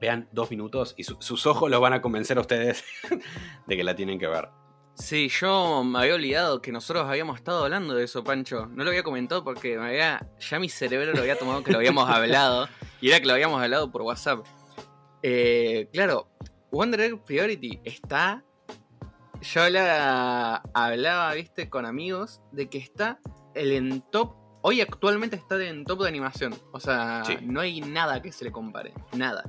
Vean dos minutos y su- sus ojos los van a convencer a ustedes de que la tienen que ver. Sí, yo me había olvidado que nosotros habíamos estado hablando de eso, Pancho. No lo había comentado porque me había, ya mi cerebro lo había tomado que lo habíamos hablado. Y era que lo habíamos hablado por WhatsApp. Eh, claro, Wonder Egg Priority está Yo la hablaba, viste, con amigos de que está el en top. Hoy actualmente está en top de animación. O sea, Sí. no hay nada que se le compare. Nada.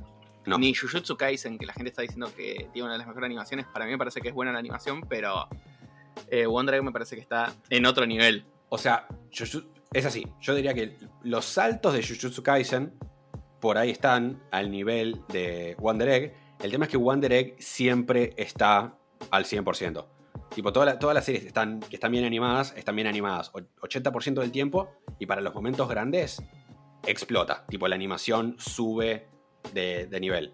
No. Ni Jujutsu Kaisen, que la gente está diciendo que tiene una de las mejores animaciones. Para mí me parece que es buena la animación, pero eh, Wonder Egg me parece que está en otro nivel. O sea, es así. Yo diría que los saltos de Jujutsu Kaisen por ahí están al nivel de Wonder Egg. El tema es que Wonder Egg siempre está al 100%. Tipo, toda la- todas las series están, que están bien animadas, están bien animadas o- 80% del tiempo y para los momentos grandes explota. Tipo, la animación sube de, de nivel.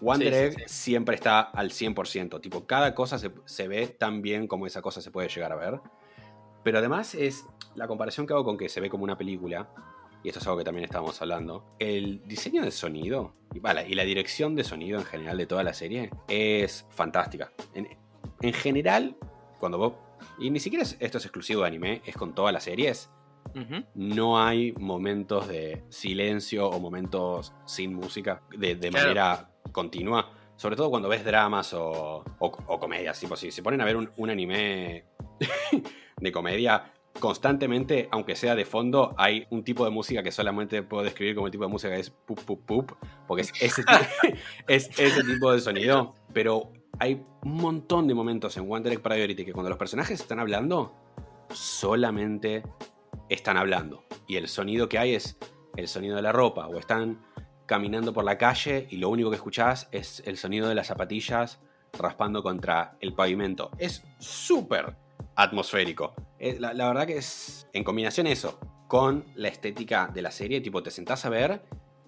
Wonder Sí, sí, Egg siempre está al 100%. Tipo, cada cosa se, se ve tan bien como esa cosa se puede llegar a ver. Pero además es la comparación que hago con que se ve como una película, y esto es algo que también estábamos hablando, el diseño de sonido y, vale, y la dirección de sonido en general de toda la serie es fantástica. En, en general, cuando vos... Y ni siquiera es- esto es exclusivo de anime, es con todas las series. No hay momentos de silencio o momentos sin música de, de Claro. manera continua. Sobre todo cuando ves dramas o, o- o comedias. Tipo, si se ponen a ver un, un anime de comedia, constantemente, aunque sea de fondo, hay un tipo de música que solamente puedo describir como el tipo de música que es pup, pup, pup, porque es ese, es ese tipo de sonido. Pero hay un montón de momentos en Wonder Egg Priority que cuando los personajes están hablando, solamente están hablando. Y el sonido que hay es el sonido de la ropa, o están caminando por la calle y lo único que escuchás es el sonido de las zapatillas raspando contra el pavimento. Es súper atmosférico. La, la verdad que es, en combinación eso, con la estética de la serie, tipo te sentás a ver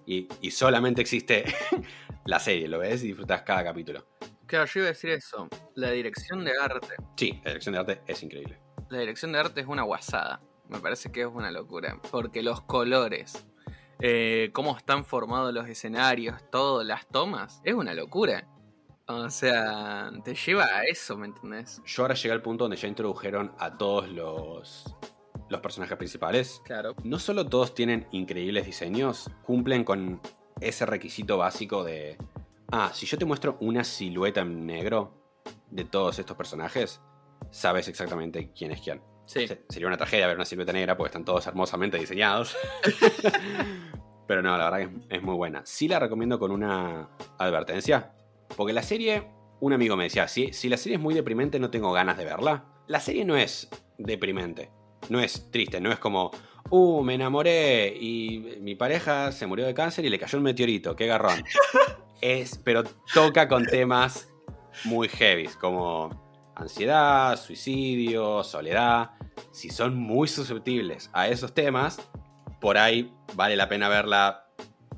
y, y solamente existe la serie, lo ves y disfrutas cada capítulo. Claro, yo iba a decir eso. La dirección de arte. Sí, la dirección de arte es increíble. La dirección de arte es una guasada. Me parece que es una locura. Porque los colores, eh, cómo están formados los escenarios, todo, las tomas, es una locura. O sea, te lleva a eso, ¿me entendés? Yo ahora llegué al punto donde ya introdujeron a todos los, los personajes principales. Claro. No solo todos tienen increíbles diseños, cumplen con ese requisito básico de... Ah, si yo te muestro una silueta en negro de todos estos personajes, sabes exactamente quién es quién. Sí. Se- Sería una tragedia ver una silueta negra porque están todos hermosamente diseñados. Pero no, la verdad que es, es muy buena. Sí la recomiendo con una advertencia. Porque la serie, un amigo me decía, si, si la serie es muy deprimente no tengo ganas de verla. La serie no es deprimente. No es triste, no es como, uh, me enamoré y mi pareja se murió de cáncer y le cayó un meteorito, qué garrón. es, pero toca con temas muy heavy, como ansiedad, suicidio, soledad. Si son muy susceptibles a esos temas, por ahí vale la pena verla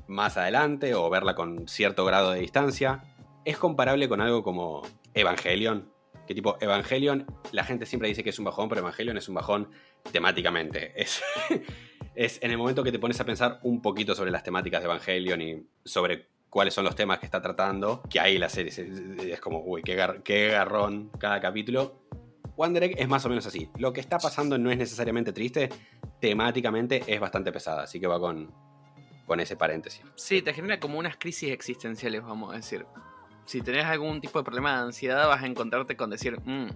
más adelante o verla con cierto grado de distancia. Es comparable con algo como Evangelion. Que tipo, Evangelion, la gente siempre dice que es un bajón, pero Evangelion es un bajón temáticamente. Es, es en el momento que te pones a pensar un poquito sobre las temáticas de Evangelion y sobre cuáles son los temas que está tratando, que ahí la serie es, es como, uy, qué, gar- qué garrón cada capítulo. Wonder Egg es más o menos así. Lo que está pasando no es necesariamente triste, temáticamente es bastante pesada, así que va con, con ese paréntesis. Sí, te genera como unas crisis existenciales, vamos a decir. Si tenés algún tipo de problema de ansiedad, vas a encontrarte con decir, mmm,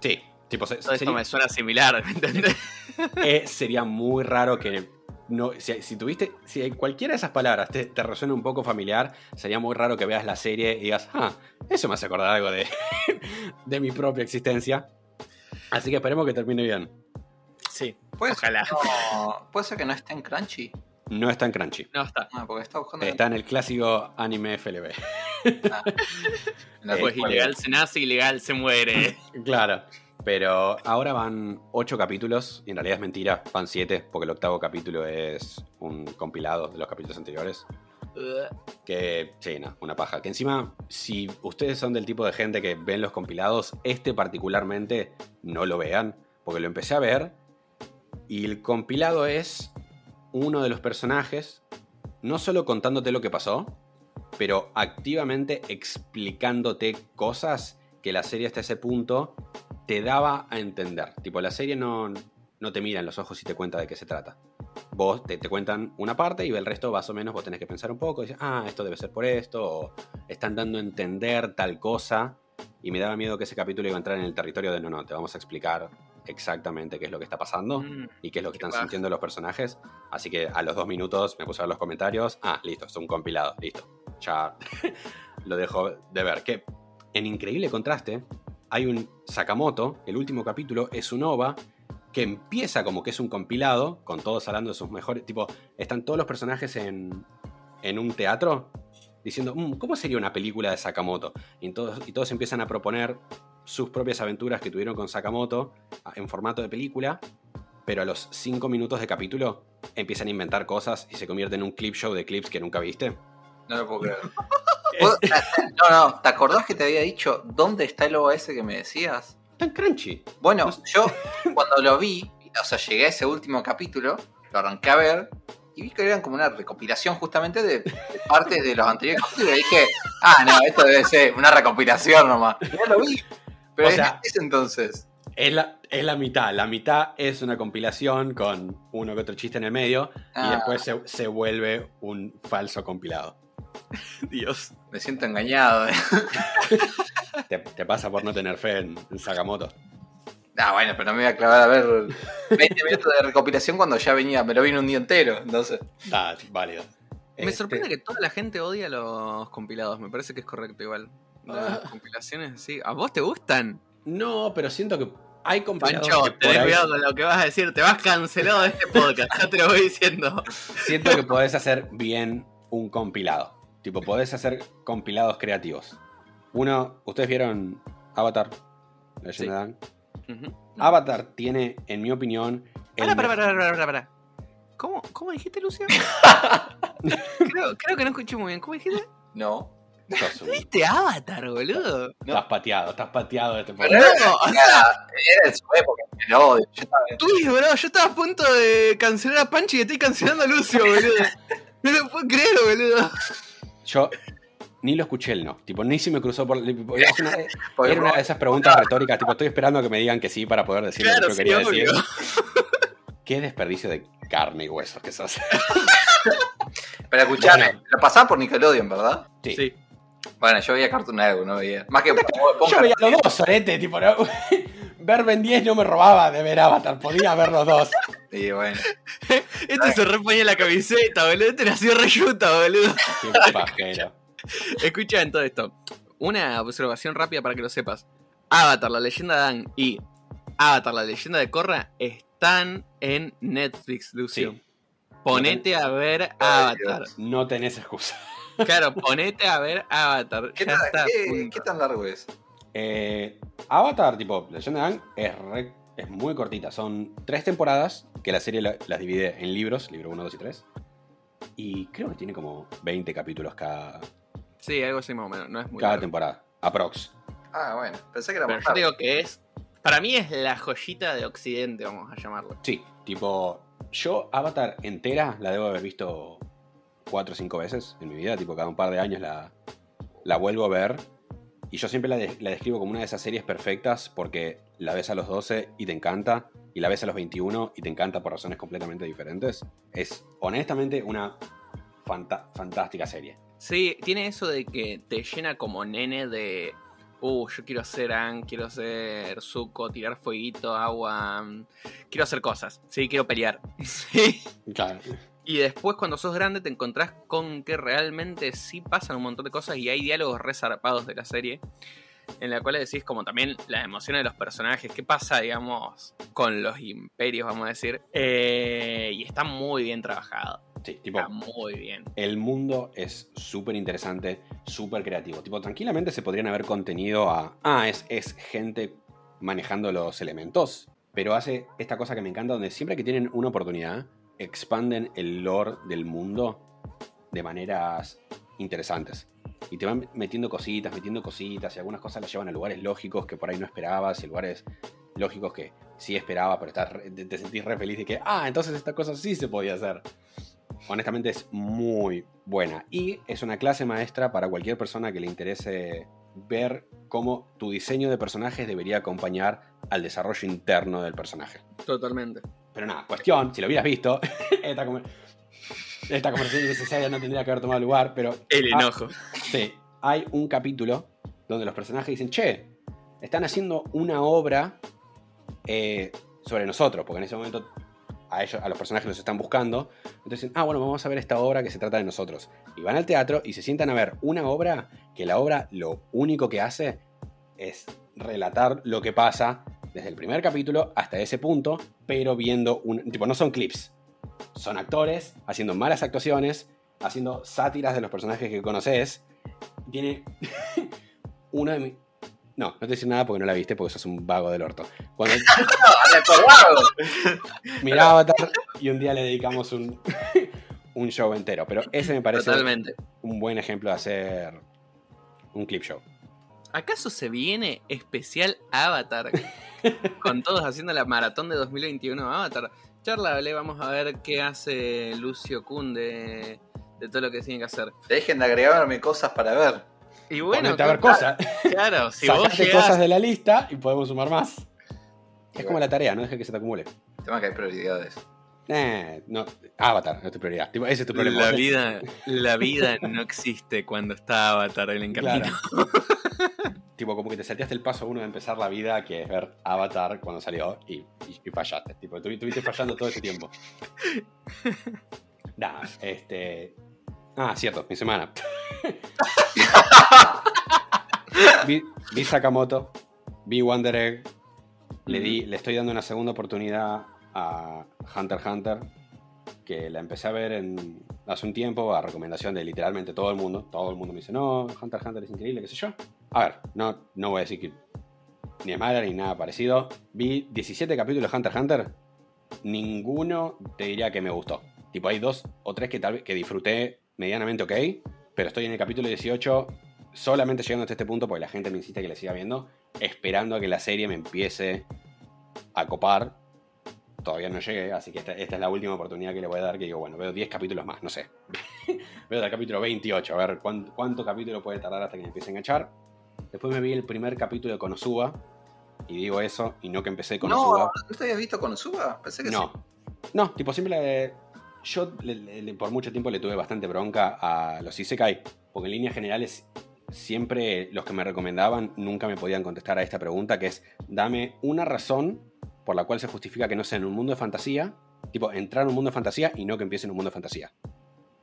Sí, tipo, se- todo esto me suena similar, ¿me entendés? eh, sería muy raro que no, si, si tuviste, si cualquiera de esas palabras te, te resuena un poco familiar, sería muy raro que veas la serie y digas, ah, eso me hace acordar algo de, de mi propia existencia. Así que esperemos que termine bien. Sí, ¿Puede ojalá. Ser, no, ¿Puede ser que no esté en Crunchy? No está en Crunchy. No, está. Ah, porque está buscando. Está en el clásico anime FLB. Ah, Pues escuela. ilegal se nace, ilegal se muere. Claro. Pero ahora van ocho capítulos, y en realidad es mentira, van siete, porque el octavo capítulo es un compilado de los capítulos anteriores. Que, sí, no, una paja. Que encima, si ustedes son del tipo de gente que ven los compilados, este particularmente no lo vean, porque lo empecé a ver, y el compilado es uno de los personajes, no solo contándote lo que pasó, pero activamente explicándote cosas que la serie hasta ese punto te daba a entender. Tipo, la serie no, no te mira en los ojos y te cuenta de qué se trata. Vos te, te cuentan una parte y el resto más o menos vos tenés que pensar un poco y decir, ah, esto debe ser por esto, o están dando a entender tal cosa Y me daba miedo que ese capítulo iba a entrar en el territorio de no, no, te vamos a explicar exactamente qué es lo que está pasando Mm, y qué es lo que están paja. sintiendo los personajes. Así que a los dos minutos me puse a ver los comentarios. Ah, listo, es un compilado, listo. Ya lo dejo de ver. Que en increíble contraste, hay un Sakamoto, el último capítulo es un OVA que empieza como que es un compilado, con todos hablando de sus mejores. Tipo, están todos los personajes en, en un teatro diciendo, "Mm, ¿cómo sería una película de Sakamoto? Y todos, y todos empiezan a proponer sus propias aventuras que tuvieron con Sakamoto en formato de película, pero a los 5 minutos de capítulo empiezan a inventar cosas y se convierte en un clip show de clips que nunca viste. No lo puedo creer. ¿Vos- No, no, ¿te acordás que te había dicho dónde está el OAS que me decías? Tan crunchy. Bueno, No sé. yo cuando lo vi, o sea, llegué a ese último capítulo, lo arranqué a ver y vi que eran como una recopilación justamente de, de partes de los anteriores capítulos y dije, ah, no, esto debe ser una recopilación nomás. Y ya lo vi. Pero O sea- es entonces. Es la, es la mitad. La mitad es una compilación con uno que otro chiste en el medio y Ah, después se, se vuelve un falso compilado. Dios. me siento engañado. Te, te pasa por no tener fe en, en Sakamoto. Ah, bueno, pero no me voy a clavar a ver 20 minutos de recopilación cuando ya venía, me lo vi en un día entero. Entonces, Ah, válido. Me Este, sorprende que toda la gente odia los compilados. Me parece que es correcto igual. Las Ah. compilaciones así. ¿A vos te gustan? No, pero siento que hay compilados Pancho, tenés ahí- cuidado con lo que vas a decir. Te vas cancelado de este podcast. ya te lo voy diciendo. Siento que podés hacer bien un compilado. Tipo, podés hacer compilados creativos. Uno, ¿ustedes vieron Avatar? Leyenda Sí. Ujú. Avatar tiene, en mi opinión, el Pará, pará, mejor- pará, pará, pará, pará. ¿Cómo, ¿Cómo dijiste, Lucio? creo, creo que no escuché muy bien. ¿Cómo dijiste? no. Un- ¿Viste Avatar, boludo? Estás pateado, estás pateado de este podcast. era, en su época, odio. Yo estaba- Tú, bro, yo estaba a punto de cancelar a Panchi y estoy cancelando a Lucio, boludo. No lo puedo creer, boludo. Yo ni lo escuché el no. Tipo, ni se me cruzó por. una- era una de esas preguntas retóricas. Tipo, estoy esperando que me digan que sí para poder decir lo que yo quería decir. Qué desperdicio de carne y huesos que sos. Pero escuchame, Bueno. lo pasaba por Nickelodeon, ¿verdad? Sí. Sí. Bueno, yo veía Cartoon Network, no veía. Más que Yo veía los dos, sorete. Tipo, no- ver Ben 10 no me robaba de ver Avatar. Podía ver los dos. Y bueno, Este se reponía la camiseta, boludo. Este nació reyuta, boludo. Qué pajero. Escucha en todo esto. Una observación rápida para que lo sepas. Avatar, la leyenda de Dan y Avatar, la leyenda de Korra están en Netflix, Lucio. Sí. Ponete a ver Avatar. No tenés excusa. Claro, ponete a ver Avatar. ¿qué, Ya tan, está. qué- tan largo es? Eh, Avatar, tipo, Leyenda de Aang, es, re- es muy cortita. Son tres temporadas que la serie la- las divide en libros, libro 1, 2 y 3. Y creo que tiene como 20 capítulos cada, Sí, algo así más o menos. No es muy cada largo. temporada. Aprox. Ah, bueno, pensé que era Pero más yo digo que es. Para mí es la joyita de Occidente, vamos a llamarlo. Sí, tipo, yo Avatar entera la debo haber visto cuatro o cinco veces en mi vida. Tipo, cada un par de años la, la vuelvo a ver. Y yo siempre la, de- la describo como una de esas series perfectas porque la ves a los 12 y te encanta. Y la ves a los 21 y te encanta por razones completamente diferentes. Es honestamente una fantástica serie. Sí, tiene eso de que te llena como nene de. Uh, yo quiero ser An, quiero ser Zuko, tirar fueguito, agua. mm, Quiero hacer cosas. Sí, quiero pelear. Sí. Claro. Y después, cuando sos grande, te encontrás con que realmente sí pasan un montón de cosas y hay diálogos resarpados de la serie. En la cual decís, como también las emociones de los personajes, qué pasa, digamos, con los imperios, vamos a decir. Eh, y está muy bien trabajado. Sí, tipo, Está muy bien. el mundo es súper interesante, súper creativo. Tipo, tranquilamente se podrían haber contenido a. Ah, es, es gente manejando los elementos. Pero hace esta cosa que me encanta, donde siempre que tienen una oportunidad, expanden el lore del mundo de maneras interesantes. Y te van metiendo cositas, metiendo cositas, y algunas cosas las llevan a lugares lógicos que por ahí no esperabas, y lugares lógicos que sí esperaba, pero estás re- te, te sentís re feliz de que, ah, entonces esta cosa sí se podía hacer. Honestamente es muy buena. Y es una clase maestra para cualquier persona que le interese ver cómo tu diseño de personajes debería acompañar al desarrollo interno del personaje. Totalmente. Pero nada, cuestión, si lo hubieras visto, esta, esta conversación innecesaria no tendría que haber tomado lugar, pero El Ah, enojo. Sí, hay un capítulo donde los personajes dicen, che, están haciendo una obra eh, sobre nosotros, porque en ese momento a ellos, a los personajes los están buscando. Entonces dicen, ah, bueno, vamos a ver esta obra que se trata de nosotros. Y van al teatro y se sientan a ver una obra que la obra lo único que hace es relatar lo que pasa desde el primer capítulo hasta ese punto, pero viendo un. Tipo, no son clips. Son actores haciendo malas actuaciones, haciendo sátiras de los personajes que conoces. Tiene. uno de mis. No, no te decir nada porque no la viste, porque sos un vago del orto. Cuando mira Avatar y un día le dedicamos un, un show entero. Pero ese me parece Totalmente. un buen ejemplo de hacer un clip show. ¿Acaso se viene especial Avatar? Con todos haciendo la maratón de 2021 Avatar. Charlable, vamos a ver qué hace Lucio Kun de, de todo lo que tiene que hacer. Dejen de agregarme cosas para ver. Y bueno, a ver claro, cosas. Claro, si vos llegás, cosas de la lista y podemos sumar más. Es bueno. como la tarea, no dejes que se te acumule. El tema es que hay prioridades. Eh, no, Avatar, no es tu prioridad. Tipo, ese es tu problema. la vida, la vida no existe cuando está Avatar el Claro. tipo, como que te salteaste el paso uno de empezar la vida, que es ver Avatar cuando salió y, y- y fallaste. Tipo, estuvi- estuviste fallando todo ese tiempo. Nada, este. Ah, cierto, mi semana. vi, vi Sakamoto, vi Wonder Egg, le, di, le estoy dando una segunda oportunidad a Hunter x Hunter, que la empecé a ver en, hace un tiempo a recomendación de literalmente todo el mundo. Todo el mundo me dice, no, Hunter Hunter es increíble, qué sé yo. A ver, no, no voy a decir que ni es mala ni nada parecido. Vi 17 capítulos de Hunter Hunter, ninguno te diría que me gustó. Tipo, hay dos o tres que tal vez que disfruté medianamente ok, pero estoy en el capítulo 18 solamente llegando hasta este punto porque la gente me insiste que le siga viendo, esperando a que la serie me empiece a copar. Todavía no llegué, así que esta, esta es la última oportunidad que le voy a dar, que digo, bueno, veo 10 capítulos más, no sé. veo el capítulo 28, a ver cuánto, cuánto capítulo puede tardar hasta que me empiece a enganchar. Después me vi el primer capítulo de Konosuba, y digo eso, y no que empecé con No, Konosuba. ¿no te habías visto con Suba? Pensé que No. No, tipo, siempre le- Yo le- le- le- por mucho tiempo le tuve bastante bronca a los Isekai. Porque en líneas generales, siempre los que me recomendaban nunca me podían contestar a esta pregunta, que es: dame una razón por la cual se justifica que no sea en un mundo de fantasía. Tipo, entrar en un mundo de fantasía y no que empiece en un mundo de fantasía.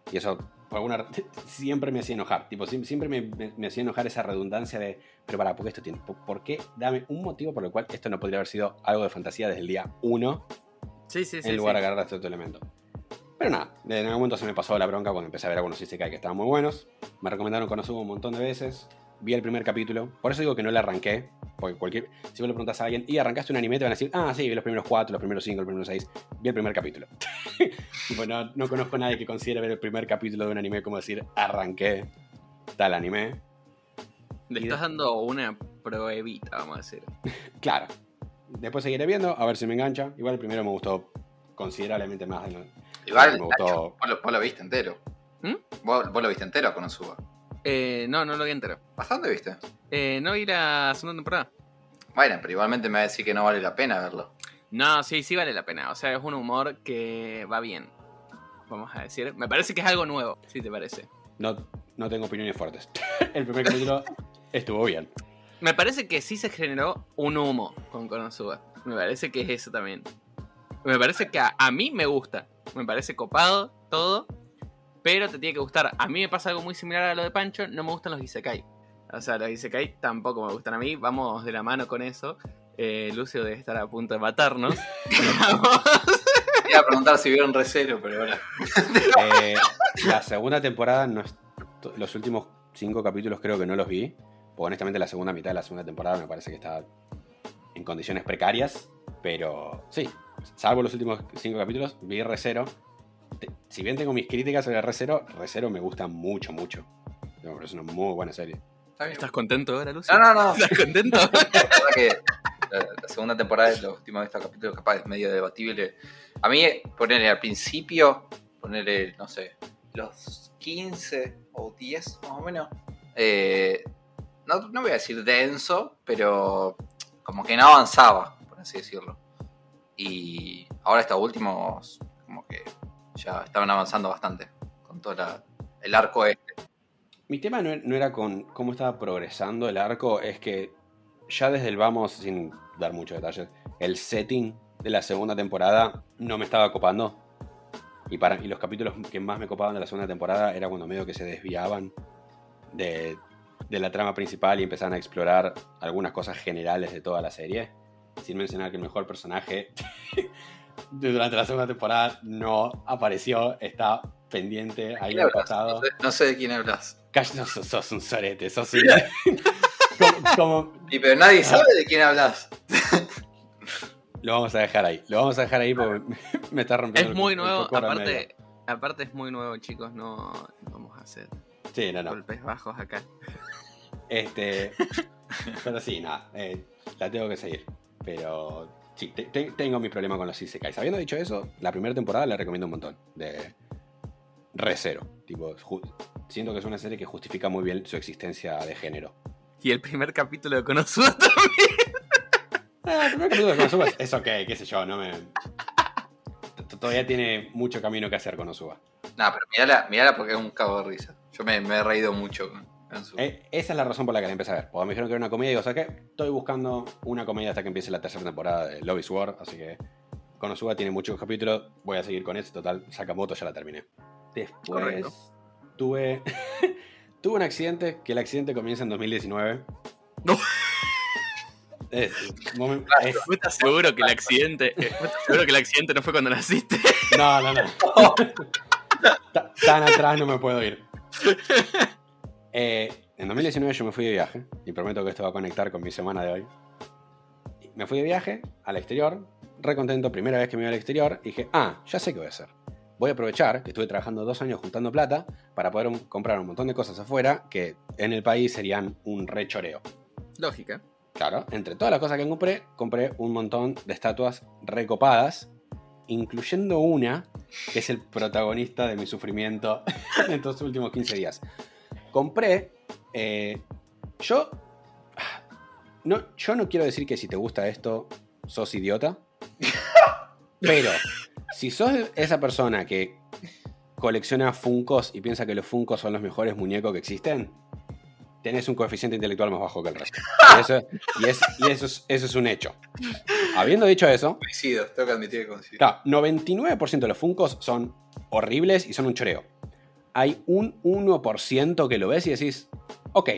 Y eso, por alguna siempre me hacía enojar. Tipo, siem- siempre me, me- me hacía enojar esa redundancia de, pero para, ¿por qué esto tiene? ¿Por, por qué? Dame un motivo por el cual esto no podría haber sido algo de fantasía desde el día 1 Sí, sí, sí. en lugar sí. de agarrar este otro elemento. Pero nada, en algún momento se me pasó la bronca cuando empecé a ver algunos Isekai que estaban muy buenos. Me recomendaron Konosuba un montón de veces. Vi el primer capítulo. Por eso digo que no le arranqué. Porque cualquier. Si vos le preguntas a alguien, ¿y arrancaste un anime? Te van a decir, ah, sí, vi los primeros cuatro, los primeros cinco, los primeros seis. Vi el primer capítulo. tipo, no, no conozco a nadie que considere ver el primer capítulo de un anime como decir, arranqué tal anime. Le estás dando una pruebita, vamos a decir. Claro. Después seguiré viendo, a ver si me engancha. Igual el primero me gustó considerablemente más. Igual, me gustó. Nacho, vos, lo, vos lo viste entero. ¿Mm? Vos, vos lo viste entero con Suba. Eh, no, no lo vi entero. ¿Hasta dónde viste? Eh, no vi la segunda temporada. Bueno, pero igualmente me va a decir que no vale la pena verlo. No, sí, sí vale la pena. O sea, es un humor que va bien. Vamos a decir. Me parece que es algo nuevo, si te parece. No, no tengo opiniones fuertes. el primer capítulo estuvo bien. Me parece que sí se generó un humo con Konosuba. Me parece que es eso también. Me parece que a, a mí me gusta. Me parece copado todo. Pero te tiene que gustar. A mí me pasa algo muy similar a lo de Pancho. No me gustan los Isekai. O sea, los Isekai tampoco me gustan a mí. Vamos de la mano con eso. Eh, Lucio debe estar a punto de matarnos. Te iba a preguntar si vieron Recero, pero ahora. Eh, la segunda temporada, no es- los últimos cinco capítulos creo que no los vi. Porque honestamente la segunda mitad de la segunda temporada me parece que está en condiciones precarias. Pero sí, salvo los últimos cinco capítulos, vi Recero. Te- Si bien tengo mis críticas sobre Recero, Recero me gusta mucho, mucho. Parece una muy buena serie. ¿Estás contento ahora, Lucio? No, no, no. ¿Estás contento? La verdad que la, la segunda temporada, los últimos de estos capítulos, capaz es medio debatible. A mí, ponerle al principio, ponerle, no sé, los 15 o 10 más o menos. eh, no, no voy a decir denso, pero como que no avanzaba, por así decirlo. Y ahora estos últimos, como que ya estaban avanzando bastante con todo el arco este. Mi tema no, no era con cómo estaba progresando el arco, es que ya desde el vamos, sin dar muchos detalles, el setting de la segunda temporada no me estaba copando. Y, para, y los capítulos que más me copaban de la segunda temporada era cuando medio que se desviaban de, de la trama principal y empezaban a explorar algunas cosas generales de toda la serie. Sin mencionar que el mejor personaje durante la segunda temporada no apareció, está pendiente ahí ¿Quién en el pasado. No sé, no sé de quién hablas. Calla, no, sos, sos un sorete, sos un... como, como- Y pero nadie sabe de quién hablas. Lo vamos a dejar ahí, lo vamos a dejar ahí porque me, está rompiendo Es muy el nuevo, aparte, aparte es muy nuevo, chicos, no, no vamos a hacer Sí, no, no. golpes bajos acá. Este, pero sí, nada, eh, la tengo que seguir. Pero sí, te- te- tengo mi problema con los Isekais. Habiendo dicho eso, la primera temporada la recomiendo un montón. De Re Zero. Tipo, siento que es una serie que justifica muy bien su existencia de género. Y el primer capítulo de Konosuba también. Ah, el primer capítulo de Konosuba es, es ok, qué sé yo, no me. Todavía tiene mucho camino que hacer Konosuba. No, pero mirala, mirala porque es un cabo de risa. Yo me, me he reído mucho con su. Eh, esa es la razón por la que la empecé a ver. Porque me dijeron que era una comedia y digo, ¿sabes qué? Estoy buscando una comedia hasta que empiece la tercera temporada de Love is War, así que Konosuba tiene muchos capítulos, voy a seguir con ese, total, Sakamoto ya la terminé. Después Correcto. tuve tuve un accidente, que el accidente comienza en 2019. No. Es, momen- es- ¿Vos estás seguro que el accidente, eh, estás seguro que el accidente no fue cuando naciste? no, no, no. Ta- Tan atrás no me puedo ir. Eh, en 2019 yo me fui de viaje, y prometo que esto va a conectar con mi semana de hoy. Me fui de viaje al exterior, re contento, primera vez que me iba al exterior, y dije, ah, ya sé qué voy a hacer. Voy a aprovechar que estuve trabajando dos años juntando plata para poder un- comprar un montón de cosas afuera que en el país serían un rechoreo. Lógica. Claro, entre todas las cosas que compré, compré un montón de estatuas recopadas, incluyendo una que es el protagonista de mi sufrimiento en estos últimos 15 días. Compré, eh, yo, no, yo no quiero decir que si te gusta esto, sos idiota, pero si sos esa persona que colecciona Funkos y piensa que los Funkos son los mejores muñecos que existen, tenés un coeficiente intelectual más bajo que el resto. Y eso, y es- y eso es, eso es un hecho. Habiendo dicho eso, Coincido, tengo que admitir que coincido. claro, 99% de los Funkos son horribles y son un choreo. Hay un 1% que lo ves y decís, ok,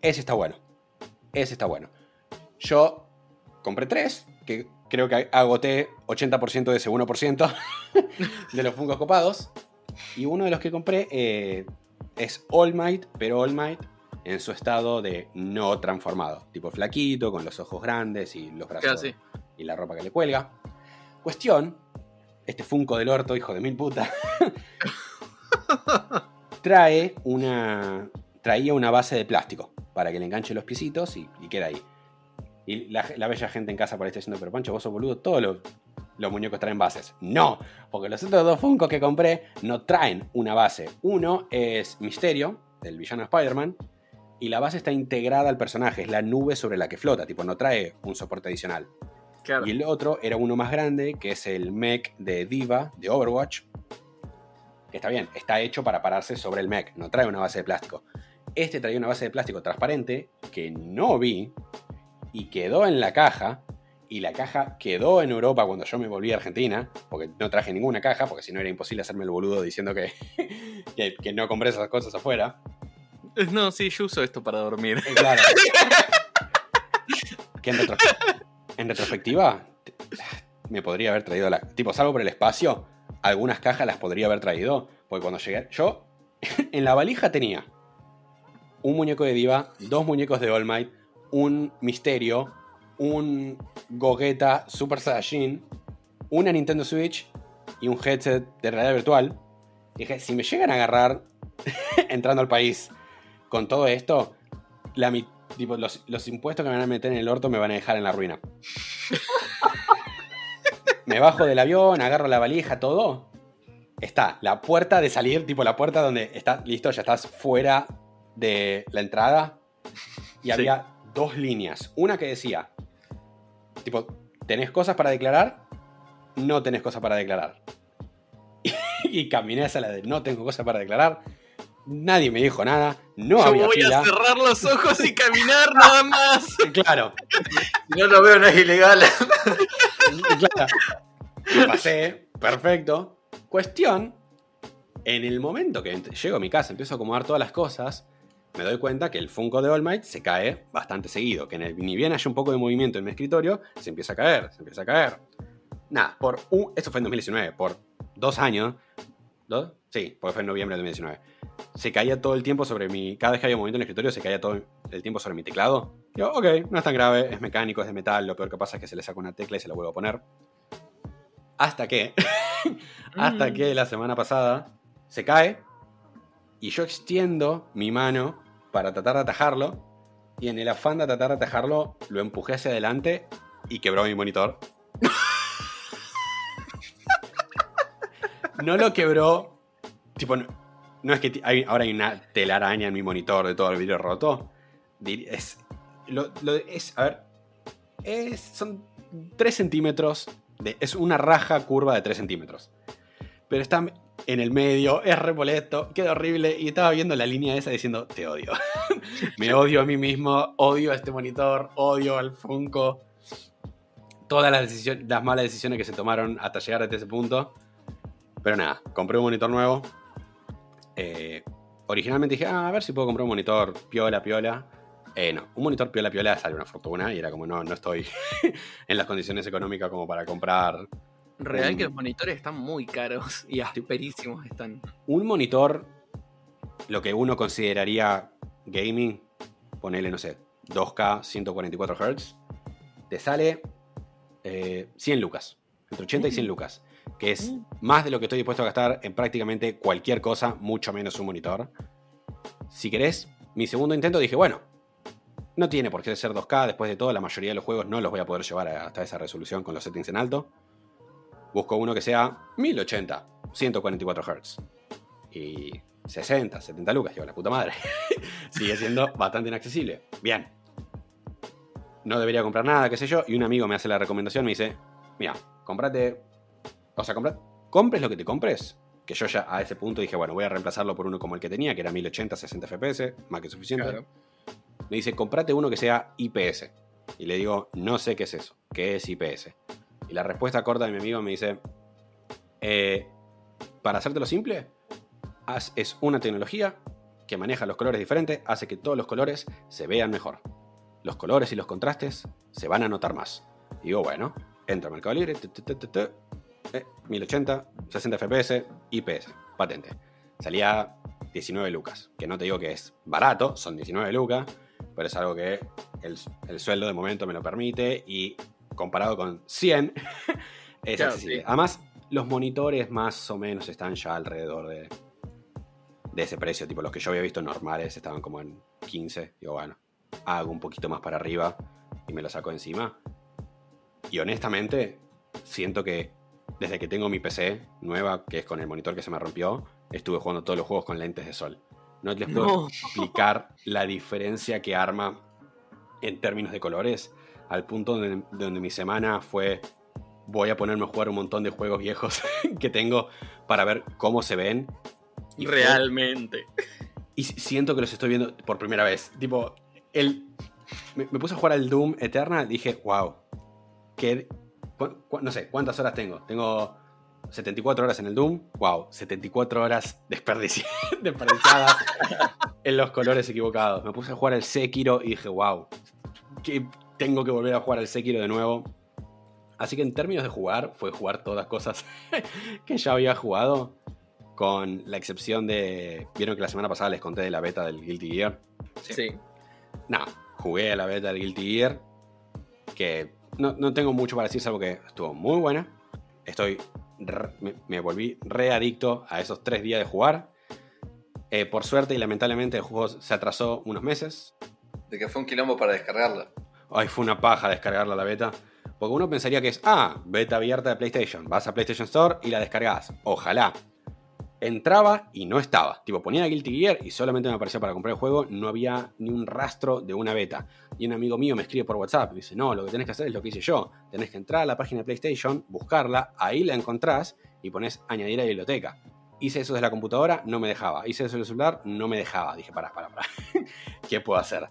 ese está bueno. Ese está bueno. Yo compré tres, que creo que agoté 80% de ese 1% de los Funkos copados. Y uno de los que compré eh, es All Might, pero All Might en su estado de no transformado. Tipo flaquito, con los ojos grandes y los brazos y la ropa que le cuelga. Cuestión, este Funko del orto, hijo de mil puta, trae una. traía una base de plástico para que le enganche los piecitos y, y queda ahí. Y la, la bella gente en casa por ahí está diciendo, pero Pancho, vos sos boludo, todos los, los muñecos traen bases. No, porque los otros dos Funko que compré no traen una base. Uno es Misterio, del villano Spider-Man, y la base está integrada al personaje, es la nube sobre la que flota, tipo, no trae un soporte adicional. Claro. Y el otro era uno más grande, que es el mech de Diva, de Overwatch. Que está bien, está hecho para pararse sobre el mech, no trae una base de plástico. Este traía una base de plástico transparente que no vi y quedó en la caja. Y la caja quedó en Europa cuando yo me volví a Argentina, porque no traje ninguna caja, porque si no era imposible hacerme el boludo diciendo que, que, que no compré esas cosas afuera. No, sí, yo uso esto para dormir. Eh, Claro. que en, retro- en retrospectiva te- me podría haber traído la. Tipo, salvo por el espacio, algunas cajas las podría haber traído. Porque cuando llegué. Yo en la valija tenía un muñeco de Diva, dos muñecos de All Might, un Misterio, un Gogeta Super Saiyajin, una Nintendo Switch y un headset de realidad virtual. Dije, si me llegan a agarrar entrando al país con todo esto, los, los impuestos que me van a meter en el orto me van a dejar en la ruina. me bajo del avión, agarro la valija, todo. Está la puerta de salir, tipo la puerta donde está listo, ya estás fuera de la entrada. Y Sí. había dos líneas. Una que decía, tipo, ¿tenés cosas para declarar? No tenés cosas para declarar. y caminé hacia la de no tengo cosas para declarar. nadie me dijo nada, no Yo había voy fila. a cerrar los ojos y caminar nada más. Claro, Si no lo veo, no es ilegal. Lo pasé, perfecto. Cuestión, en el momento que llego a mi casa, empiezo a acomodar todas las cosas, me doy cuenta que el Funko de All Might se cae bastante seguido. Que en el, ni bien haya un poco de movimiento en mi escritorio, se empieza a caer, se empieza a caer. Nada, por un, esto fue en 2019, por dos años, ¿dos? Sí, porque fue en noviembre de 2019. Se caía todo el tiempo sobre mi. Cada vez que había movimiento en el escritorio, se caía todo el tiempo sobre mi teclado. Digo, ok, no es tan grave, es mecánico, es de metal. Lo peor que pasa es que se le saca una tecla y se la vuelvo a poner. Hasta que. hasta Mm. que la semana pasada se cae. Y yo extiendo mi mano para tratar de atajarlo. Y en el afán de tratar de atajarlo, lo empujé hacia adelante y quebró mi monitor. no lo quebró. Tipo, no, no es que ahora hay una telaraña en mi monitor de todo el vidrio roto. Es, es, a ver, son 3 centímetros. Es una raja curva de 3 centímetros. Pero está en el medio, es repoleto, queda horrible. Y estaba viendo la línea esa diciendo, te odio. Me odio a mí mismo, odio a este monitor, odio al Funko. Todas las, decisiones, las malas decisiones que se tomaron hasta llegar hasta ese punto. Pero nada, compré un monitor nuevo. Eh, originalmente dije, ah, a ver si puedo comprar un monitor piola, piola. Eh, no, un monitor piola, piola sale una fortuna y era como, no, no estoy en las condiciones económicas como para comprar Real que Mm. los monitores están muy caros y asperísimos están. un monitor, lo que uno consideraría gaming, ponele, no sé, 2K, 144 Hz, te sale eh, 100 lucas, entre 80 y 100 lucas, que es Mm. más de lo que estoy dispuesto a gastar en prácticamente cualquier cosa, mucho menos un monitor. Si querés, mi segundo intento dije, bueno, no tiene por qué ser 2K, después de todo, la mayoría de los juegos no los voy a poder llevar hasta esa resolución con los settings en alto. Busco uno que sea 1080, 144 Hz. Y 60, 70 lucas, digo, la puta madre. Sigue siendo bastante inaccesible. Bien. No debería comprar nada, qué sé yo. Y un amigo me hace la recomendación, me dice, mira, comprate... O sea, compra- compres lo que te compres. Que yo ya a ese punto dije, bueno, voy a reemplazarlo por uno como el que tenía, que era 1080, 60 FPS, más que suficiente. Claro. Me dice, comprate uno que sea IPS. Y le digo, no sé qué es eso. ¿Qué es IPS? Y la respuesta corta de mi amigo me dice, eh, para hacértelo simple, haz- es una tecnología que maneja los colores diferentes, hace que todos los colores se vean mejor. Los colores y los contrastes se van a notar más. Y digo, bueno, entra a Mercado Libre, tu, tu, tu, tu, tu, eh, 1080, 60 FPS, IPS, patente. Salía 19 lucas, que no te digo que es barato, son 19 lucas, pero es algo que el, el sueldo de momento me lo permite y comparado con 100 es Claro, accesible. sí. Además, los monitores más o menos están ya alrededor de, de ese precio, tipo los que yo había visto normales estaban como en 15, digo, bueno, hago un poquito más para arriba y me lo saco encima. Y honestamente, siento que desde que tengo mi PC nueva, que es con el monitor que se me rompió, estuve jugando todos los juegos con lentes de sol. No les puedo No. explicar la diferencia que arma en términos de colores, al punto donde, donde mi semana fue voy a ponerme a jugar un montón de juegos viejos que tengo para ver cómo se ven. Y Realmente. y si- siento que los estoy viendo por primera vez. Tipo, el, me, me puse a jugar al Doom Eternal y dije, wow, cu- no sé, ¿cuántas horas tengo? Tengo 74 horas en el Doom. Wow, 74 horas desperdici- desperdiciadas en los colores equivocados. Me puse a jugar al Sekiro y dije, wow, que tengo que volver a jugar al Sekiro de nuevo. Así que en términos de jugar, fue jugar todas cosas que ya había jugado. Con la excepción de. Vieron que la semana pasada les conté de la beta del Guilty Gear. Sí. Nada, jugué a la beta del Guilty Gear. Que no, no tengo mucho para decir, salvo que estuvo muy buena. Estoy. re- me, me volví readicto a esos tres días de jugar. Eh, por suerte y lamentablemente el juego se atrasó unos meses. De que fue un quilombo para descargarla. Ay, fue una paja descargarla la beta. Porque uno pensaría que es, ah, beta abierta de PlayStation. Vas a PlayStation Store y la descargas. Ojalá. Entraba y no estaba. Tipo, ponía Guilty Gear y solamente me aparecía para comprar el juego. No había ni un rastro de una beta. Y un amigo mío me escribe por WhatsApp y dice, no, lo que tenés que hacer es lo que hice yo. Tenés que entrar a la página de PlayStation, buscarla, ahí la encontrás y pones añadir a la biblioteca. Hice eso desde la computadora, no me dejaba. Hice eso en el celular, no me dejaba. Dije, pará, pará, pará. ¿Qué puedo hacer?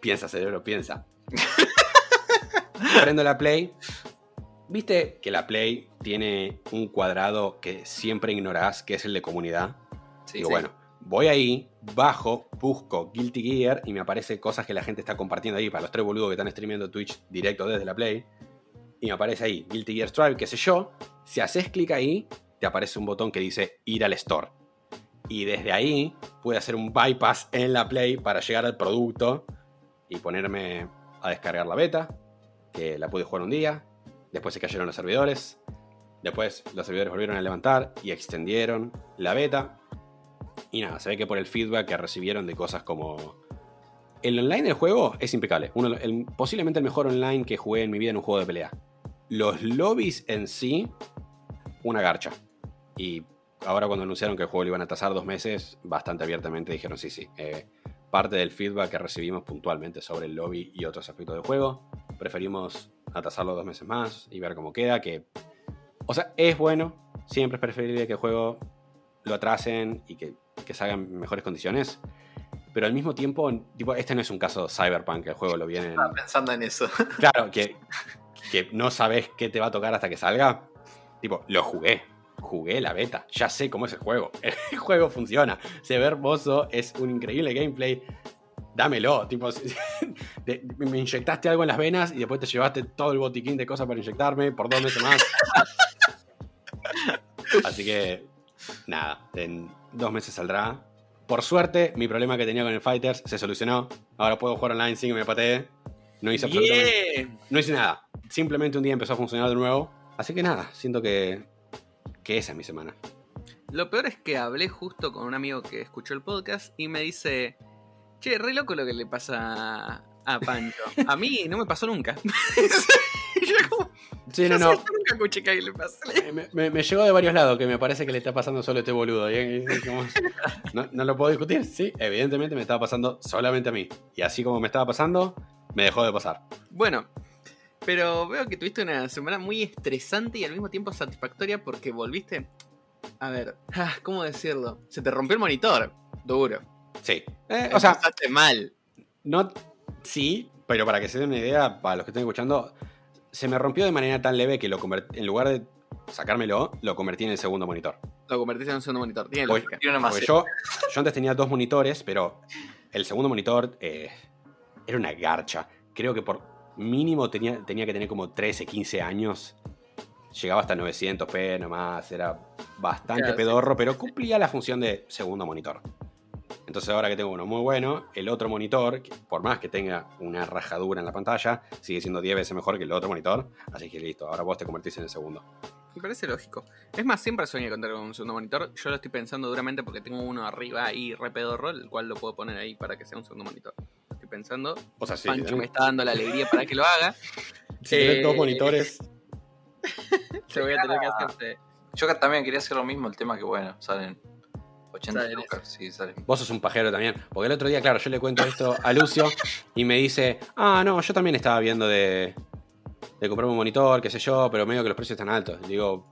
Piensa, cerebro, piensa. Prendo la Play. ¿Viste que la Play tiene un cuadrado que siempre ignorás, que es el de comunidad? Sí, Digo, sí. bueno, voy ahí, bajo, busco Guilty Gear y me aparece cosas que la gente está compartiendo ahí para los tres boludos que están streameando Twitch directo desde la Play. Y me aparece ahí Guilty Gear Strive, qué sé yo. Si haces clic ahí, te aparece un botón que dice ir al store. Y desde ahí pude hacer un bypass en la Play para llegar al producto y ponerme a descargar la beta, que la pude jugar un día. Después se cayeron los servidores. Después los servidores volvieron a levantar y extendieron la beta. Y nada, se ve que por el feedback que recibieron de cosas como... El online del juego es impecable. Posiblemente el mejor online que jugué en mi vida en un juego de pelea. Los lobbies en sí, una garcha. Y ahora cuando anunciaron que el juego lo iban a tasar dos meses, bastante abiertamente dijeron sí, sí. eh, parte del feedback que recibimos puntualmente sobre el lobby y otros aspectos del juego, preferimos atasarlo dos meses más y ver cómo queda. Que, o sea, es bueno. Siempre es preferible que el juego lo atrasen y que, que se hagan en mejores condiciones. Pero al mismo tiempo, tipo, este no es un caso Cyberpunk, el juego lo vienen. Estaba pensando en eso. Claro, que, que no sabes qué te va a tocar hasta que salga. Tipo, lo jugué. Jugué la beta. Ya sé cómo es el juego. El juego funciona. Se ve hermoso. Es un increíble gameplay. Dámelo. Tipo, te- me inyectaste algo en las venas y después te llevaste todo el botiquín de cosas para inyectarme por dos meses más. Así que, nada. En dos meses saldrá. Por suerte, mi problema que tenía con el Fighters se solucionó. Ahora puedo jugar online sin que me patee. No hice absolutamente Bien. no hice nada. Simplemente un día empezó a funcionar de nuevo. Así que nada, siento que, que esa es mi semana. Lo peor es que hablé justo con un amigo que escuchó el podcast y me dice, che, re loco lo que le pasa a Pancho. A mí no me pasó nunca. Y yo como, Sí, no, no. nunca escuché que le. Eh, Me, me- me llegó de varios lados que me parece que le está pasando solo a este boludo. Y es como, no, no lo puedo discutir. Sí, evidentemente me estaba pasando solamente a mí. Y así como me estaba pasando, me dejó de pasar. Bueno, pero veo que tuviste una semana muy estresante y al mismo tiempo satisfactoria porque volviste... A ver, ah, ¿cómo decirlo? Se te rompió el monitor. Duro. Sí. Eh, o sea, mal. no. Sí, pero para que se den una idea, para los que estén escuchando, se me rompió de manera tan leve que lo convert- en lugar de sacármelo, lo convertí en el segundo monitor. Lo convertiste en un segundo monitor. Tiene lógica. Una. Porque yo, yo antes tenía dos monitores, pero el segundo monitor eh, era una garcha. Creo que por mínimo tenía, tenía que tener como 13, 15 años. Llegaba hasta 900p nomás, era bastante Claro, sí. pedorro, pero cumplía la función de segundo monitor. Entonces ahora que tengo uno muy bueno, el otro monitor, que por más que tenga una rajadura en la pantalla, sigue siendo 10 veces mejor que el otro monitor. Así que listo, ahora vos te convertís en el segundo. Me parece lógico. Es más, siempre soñé contar con un segundo monitor. Yo lo estoy pensando duramente porque tengo uno arriba ahí re pedorro, el cual lo puedo poner ahí para que sea un segundo monitor. Estoy pensando. O sea, si Pancho tenés- me está dando la alegría para que lo haga. si tenés Eh, dos monitores, Lo voy a tener que hacer. sí. Yo también quería hacer lo mismo, el tema que bueno, salen 80 Salen lucas, sí, salen. Vos sos un pajero también. Porque el otro día, claro, yo le cuento esto a Lucio y me dice, ah, no, yo también estaba viendo de, de comprarme un monitor, qué sé yo, pero medio que los precios están altos. Digo,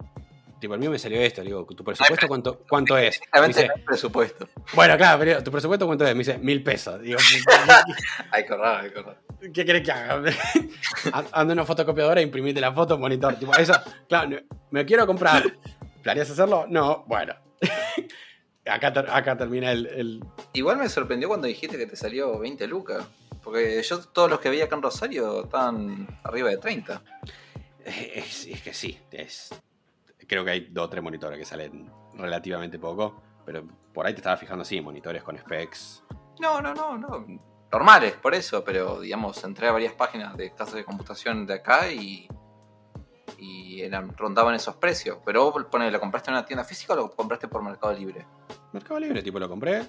tipo, el mío me salió esto. Digo, ¿tu presupuesto cuánto, cuánto es? Me dice, presupuesto. bueno, claro, pero ¿tu presupuesto cuánto es? Me dice, mil pesos. Digo, Hay ahorrar, hay ahorrar. ¿qué querés que haga? Ando en una fotocopiadora e imprimite la foto, monitor. Tipo, eso, claro, me quiero comprar. ¿Planeas hacerlo? No, bueno. Acá, acá termina el- el, Igual me sorprendió cuando dijiste que te salió 20 lucas. Porque yo todos los que vi acá en Rosario estaban arriba de 30. Es, es que sí, es, creo que hay dos o tres monitores que salen relativamente poco, pero por ahí te estaba fijando, sí, monitores con specs. No, no, no, no. Normales, por eso, pero digamos, entré a varias páginas de casas de computación de acá y. Y eran, rondaban esos precios. Pero vos ponele, ¿lo compraste en una tienda física o lo compraste por Mercado Libre? Mercado Libre, tipo, lo compré,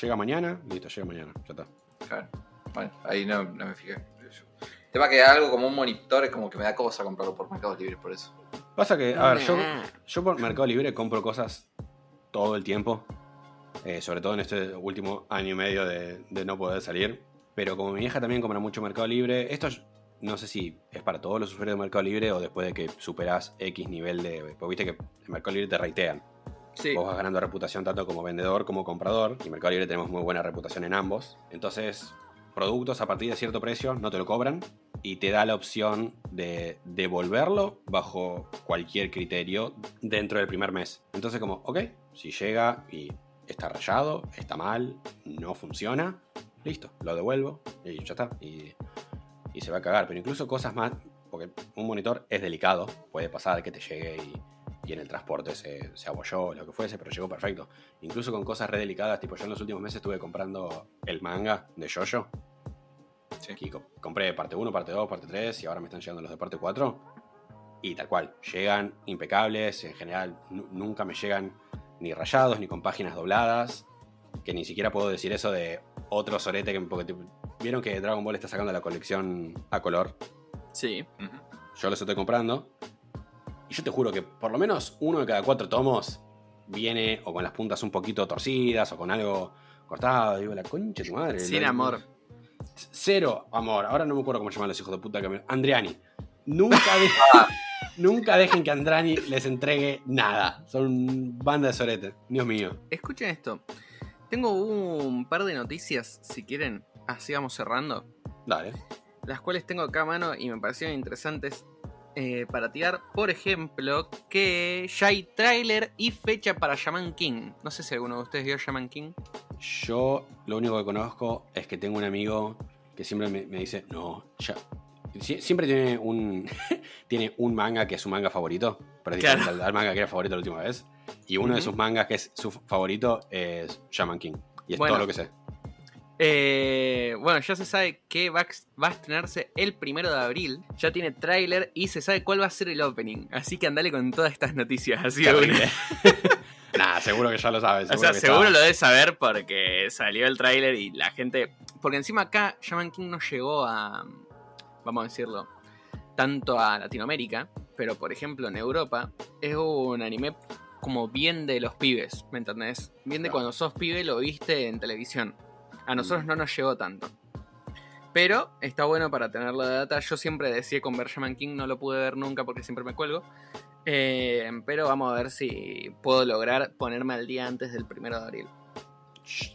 llega mañana, listo, llega mañana, ya está. Claro. Bueno, ahí no, no me fijé. El tema que algo como un monitor es como que me da cosa comprarlo por Mercado Libre, por eso. Pasa que, a ver, yo, yo por Mercado Libre compro cosas todo el tiempo, eh, sobre todo en este último año y medio de, de no poder salir, pero como mi vieja también compra mucho Mercado Libre, esto es- no sé si es para todos los usuarios de Mercado Libre o después de que superas X nivel de... Porque viste que en Mercado Libre te ratean. Sí. Vos vas ganando reputación tanto como vendedor como comprador. Y en Mercado Libre tenemos muy buena reputación en ambos. Entonces, productos a partir de cierto precio no te lo cobran. Y te da la opción de devolverlo bajo cualquier criterio dentro del primer mes. Entonces, como, ok, si llega y está rayado, está mal, no funciona, listo, lo devuelvo y ya está. Y, y se va a cagar. Pero incluso cosas más, porque un monitor es delicado, puede pasar que te llegue y, y en el transporte se, se abolló, lo que fuese, pero llegó perfecto. Incluso con cosas re delicadas, tipo yo en los últimos meses estuve comprando el manga de Jojo. Sí. Aquí co- compré parte 1, parte 2, parte 3 y ahora me están llegando los de parte 4. Y tal cual, llegan impecables, en general nu- nunca me llegan ni rayados ni con páginas dobladas. Que ni siquiera puedo decir eso de otro sorete que porque vieron que Dragon Ball está sacando la colección a color. Sí. Yo los estoy comprando. Y yo te juro que por lo menos uno de cada cuatro tomos viene o con las puntas un poquito torcidas o con algo cortado. Digo, la concha de tu madre. Sin No- amor. Cero amor. Ahora no me acuerdo cómo llaman los hijos de puta que me... Andriani. Nunca, de- nunca dejen que Andrani les entregue nada. Son banda de sorete. Dios mío. Escuchen esto. Tengo un par de noticias, si quieren, así vamos cerrando. Dale. Las cuales tengo acá a mano y me parecieron interesantes eh, para tirar. Por ejemplo, que ya hay tráiler y fecha para Shaman King. No sé si alguno de ustedes vio Shaman King. Yo lo único que conozco es que tengo un amigo que siempre me, me dice, no, ya. Sie- Siempre tiene un tiene un manga que es su manga favorito, pero Claro. al, al manga que era favorito la última vez. Y uno de sus mangas que es su favorito es Shaman King. Y es Bueno. todo lo que sé. Eh, bueno, ya se sabe que va a, va a estrenarse el primero de abril. Ya tiene tráiler y se sabe cuál va a ser el opening. Así que andale con todas estas noticias. Así de una. Nah, seguro que ya lo sabes. O sea, que seguro lo debes saber porque salió el tráiler y la gente... Porque encima acá Shaman King no llegó a... Vamos a decirlo. Tanto a Latinoamérica. Pero por ejemplo en Europa es un anime como bien de los pibes. ¿Me entendés? Bien de Claro. cuando sos pibe lo viste en televisión. A nosotros no nos llegó tanto. Pero está bueno para tenerlo de data. Yo siempre decía con Shaman King, no lo pude ver nunca porque siempre me cuelgo. Eh, pero vamos a ver si puedo lograr ponerme al día antes del primero de abril.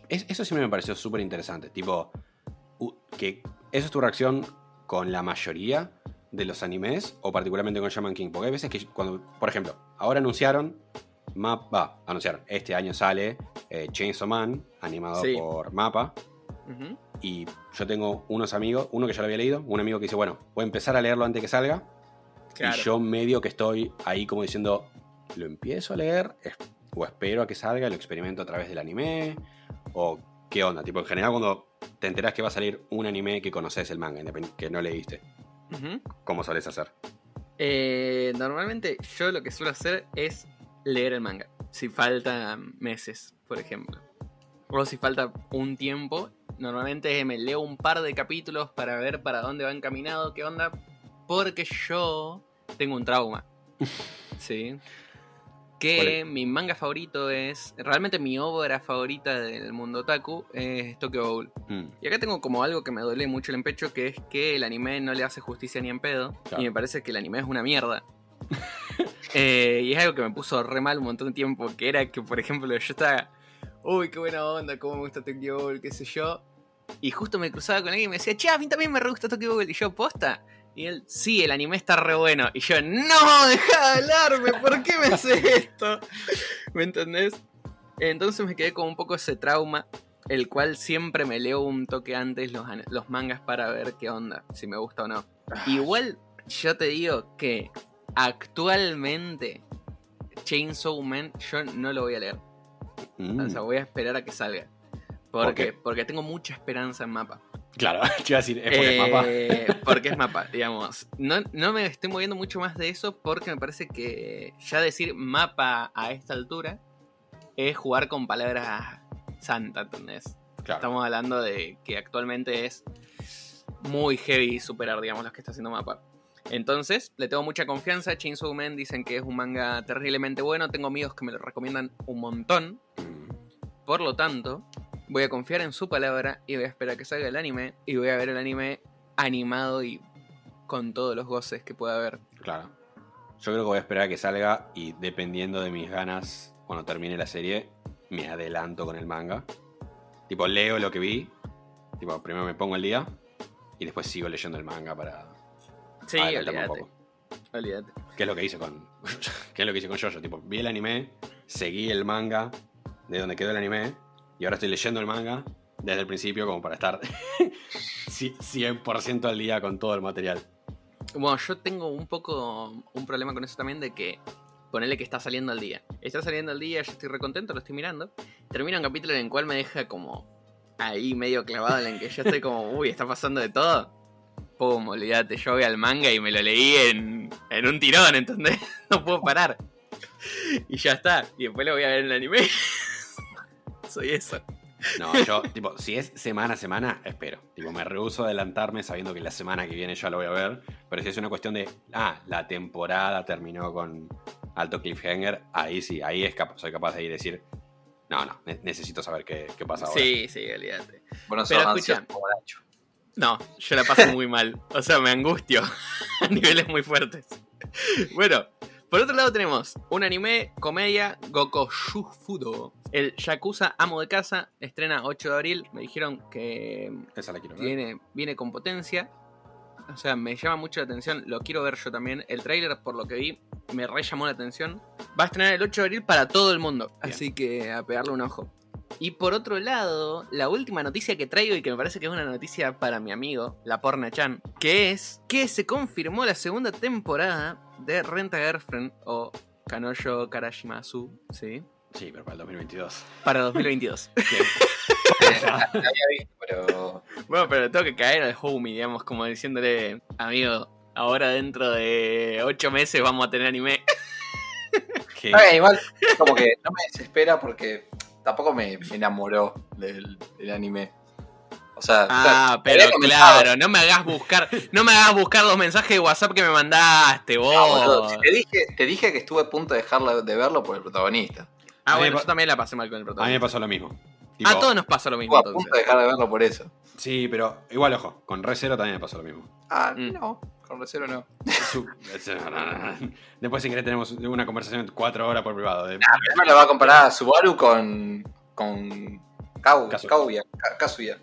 Es- eso siempre me pareció súper interesante. Tipo, que eso es tu reacción con la mayoría de los animes o particularmente con Shaman King. Porque hay veces que cuando, por ejemplo, ahora anunciaron, Map, va, anunciaron, este año sale eh, Chainsaw Man, animado Sí. por Mapa. Y yo tengo unos amigos, uno que ya lo había leído, un amigo que dice, bueno, voy a empezar a leerlo antes que salga. Claro. Y yo medio que estoy ahí como diciendo, lo empiezo a leer o espero a que salga, lo experimento a través del anime o qué onda. Tipo, en general cuando te enterás que va a salir un anime que conoces el manga, que no leíste. ¿cómo solés hacer? Eh, normalmente yo lo que suelo hacer es leer el manga. Si faltan meses, por ejemplo. O si falta un tiempo, normalmente me leo un par de capítulos para ver para dónde va encaminado, qué onda. Porque yo tengo un trauma. Sí. ¿Cuál Que mi manga favorito es. Realmente mi obra favorita del mundo otaku es Tokyo Ghoul. Mm, Y acá tengo como algo que me duele mucho el pecho, que es que el anime no le hace justicia ni en pedo. Claro. Y me parece que el anime es una mierda. Eh, y es algo que me puso re mal un montón de tiempo, que era que, por ejemplo, yo estaba, uy, qué buena onda, cómo me gusta Tokyo Ghoul, qué sé yo. Y justo me cruzaba con alguien y me decía, che, a mí también me re gusta Tokyo Ghoul. Y yo, posta. Y él, sí, el anime está re bueno. Y yo, no, deja de hablarme, ¿por qué me haces esto? ¿Me entendés? Entonces me quedé con un poco ese trauma, el cual siempre me leo un toque antes los, los mangas para ver qué onda, si me gusta o no. Igual, yo te digo que actualmente Chainsaw Man yo no lo voy a leer. mm. O sea, voy a esperar a que salga. Porque, porque tengo mucha esperanza en mapa. Claro, te iba a decir, es porque es mapa. Eh, porque es mapa, digamos. No, no me estoy moviendo mucho más de eso porque me parece que ya decir mapa a esta altura es jugar con palabras santa, ¿entendés? Claro. Estamos hablando de que actualmente es muy heavy superar, digamos, los que está haciendo mapa. Entonces, le tengo mucha confianza. Chainsaw Man dicen que es un manga terriblemente bueno. Tengo amigos que me lo recomiendan un montón. Por lo tanto, voy a confiar en su palabra y voy a esperar a que salga el anime. Y voy a ver el anime animado y con todos los goces que pueda haber. Claro. Yo creo que voy a esperar a que salga y dependiendo de mis ganas cuando termine la serie, me adelanto con el manga. Tipo, leo lo que vi. Tipo, primero me pongo al día. Y después sigo leyendo el manga para Sí, un olvídate. poco. Olvídate. ¿Qué es lo que hice con. ¿Qué es lo que hice con Jojo? Tipo, vi el anime, seguí el manga de donde quedó el anime. Y ahora estoy leyendo el manga desde el principio como para estar 100% al día con todo el material. Bueno, yo tengo un poco un problema con eso también de que ponele que está saliendo al día. Está saliendo al día, yo estoy recontento, lo estoy mirando. Termina un capítulo en el cual me deja como ahí medio clavado en el que yo estoy como, uy, está pasando de todo. Pum, olvídate, yo voy al manga y me lo leí en, en un tirón, ¿entendés? No puedo parar. Y ya está. Y después lo voy a ver en el anime. Soy eso. No, yo, tipo, si es semana a semana, espero. Tipo, me rehuso a adelantarme sabiendo que la semana que viene ya lo voy a ver. Pero si es una cuestión de, ah, la temporada terminó con alto cliffhanger, ahí sí, ahí es capa- soy capaz de ir decir, no, no, ne- necesito saber qué, qué pasa ahora. Sí, sí, olvídate. Bueno, Pero escucha. No, yo la paso muy mal. O sea, me angustio a niveles muy fuertes. Bueno, por otro lado tenemos un anime, comedia, Goku Shufudo. El Yakuza Amo de Casa estrena 8 de abril. Me dijeron que Esa la quiero ver. viene, viene con potencia. O sea, me llama mucho la atención. Lo quiero ver yo también. El tráiler, por lo que vi, me re llamó la atención. Va a estrenar el 8 de abril para todo el mundo. Bien. Así que a pegarle un ojo. Y por otro lado, la última noticia que traigo y que me parece que es una noticia para mi amigo, la Porna Chan, que es que se confirmó la segunda temporada de Renta Girlfriend o Kanoyo Karashimasu, ¿sí? Sí, pero para el 2022. Para 2022. La había visto, pero. bueno, pero tengo que caer al homie, digamos, como diciéndole, amigo, ahora dentro de 8 meses vamos a tener anime. Que- Ah, igual, como que no me desespera porque tampoco me, me enamoró del, del anime. O sea, Ah, pero claro, no me hagas buscar, no me hagas buscar los mensajes de WhatsApp que me mandaste, vos. No, boludo, si te, dije, te dije que estuve a punto de dejar de verlo por el protagonista. Ah, A mí bueno, yo también la pasé mal con el a mí me protagonista. pasó lo mismo. A todos nos pasa lo mismo Estuve a entonces. punto de dejar de verlo por eso. Sí, pero igual, ojo, con Recero también me pasó lo mismo. Ah, Mm. no, con no. Después, si querés, tenemos una conversación de cuatro horas por privado. de- Primero lo va a comparar a Subaru con. con. Kau, Kazuya. Kazuya.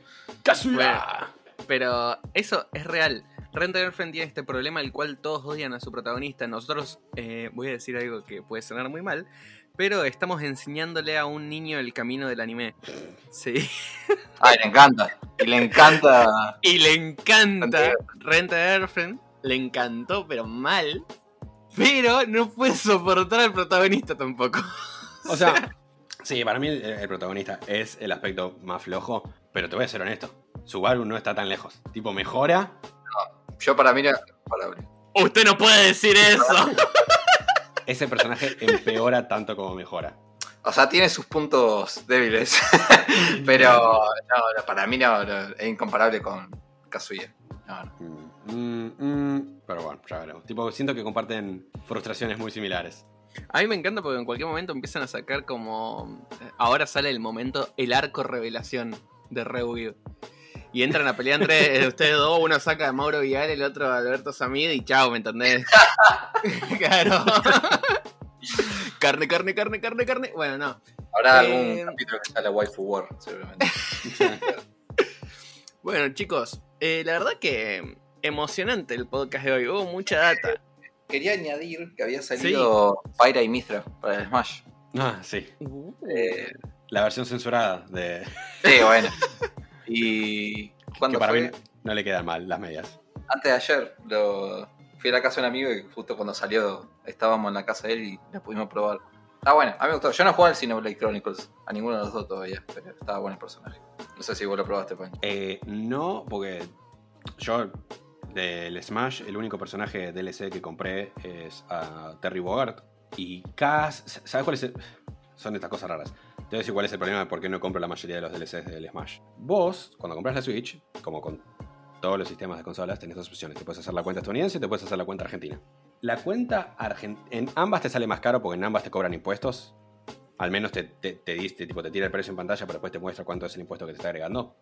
¡Kazuya! Pero eso es real. Rent a Girlfriend tiene este problema el cual todos odian a su protagonista. Nosotros, eh, voy a decir algo que puede sonar muy mal, pero estamos enseñándole a un niño el camino del anime. Sí. Ay, le encanta. Y le encanta. Y le encanta Entiendo. Rent a Girlfriend. Le encantó, pero mal. Pero no puede soportar al protagonista tampoco. O sea, sí, para mí el, el protagonista es el aspecto más flojo, pero te voy a ser honesto. Subaru no está tan lejos. Tipo, mejora. Yo para mí era comparable. Usted no puede decir eso. Ese personaje empeora tanto como mejora. O sea, tiene sus puntos débiles. Pero no, no, para mí no, no, es incomparable con Kazuya. No, no. Mm, mm, mm, pero bueno, ya veremos. Tipo, siento que comparten frustraciones muy similares. A mí me encanta porque en cualquier momento empiezan a sacar como. Ahora sale el momento, el arco revelación de Rebuild. Y entran a pelear entre ustedes dos, uno saca a Mauro Vial, el otro a Alberto Samid y chao, ¿me entendés? claro. carne, carne, carne, carne, carne. Bueno, no. Habrá Eh, algún capítulo que sale Waifu War, seguramente. Bueno, chicos, eh, la verdad que emocionante el podcast de hoy. Hubo mucha data. Quería añadir que había salido Pyra y Mistra para el Smash. Ah, sí. Eh, La versión censurada de. sí, bueno. Y. Que ¿Cuándo para fue? mí no le quedan mal las medias. Antes de ayer. Lo... Fui a la casa de un amigo y justo cuando salió estábamos en la casa de él y la pudimos probar. Ah, bueno, a mí me gustó. Yo no jugué al Xenoblade Chronicles, a ninguno de los dos todavía, pero estaba bueno el personaje. No sé si vos lo probaste, Pan. Eh, no, porque yo del Smash, el único personaje DLC que compré es a Terry Bogard. Y Cass, ¿sabes cuál es el...? Son estas cosas raras. Te voy a decir cuál es el problema de por qué no compro la mayoría de los DLCs del Smash. Vos, cuando compras la Switch, como con todos los sistemas de consolas, tenés dos opciones. Te puedes hacer la cuenta estadounidense y te puedes hacer la cuenta argentina. La cuenta argentina... En ambas te sale más caro porque en ambas te cobran impuestos. Al menos te, te, te, diste- tipo, te tira el precio en pantalla, pero después te muestra cuánto es el impuesto que te está agregando.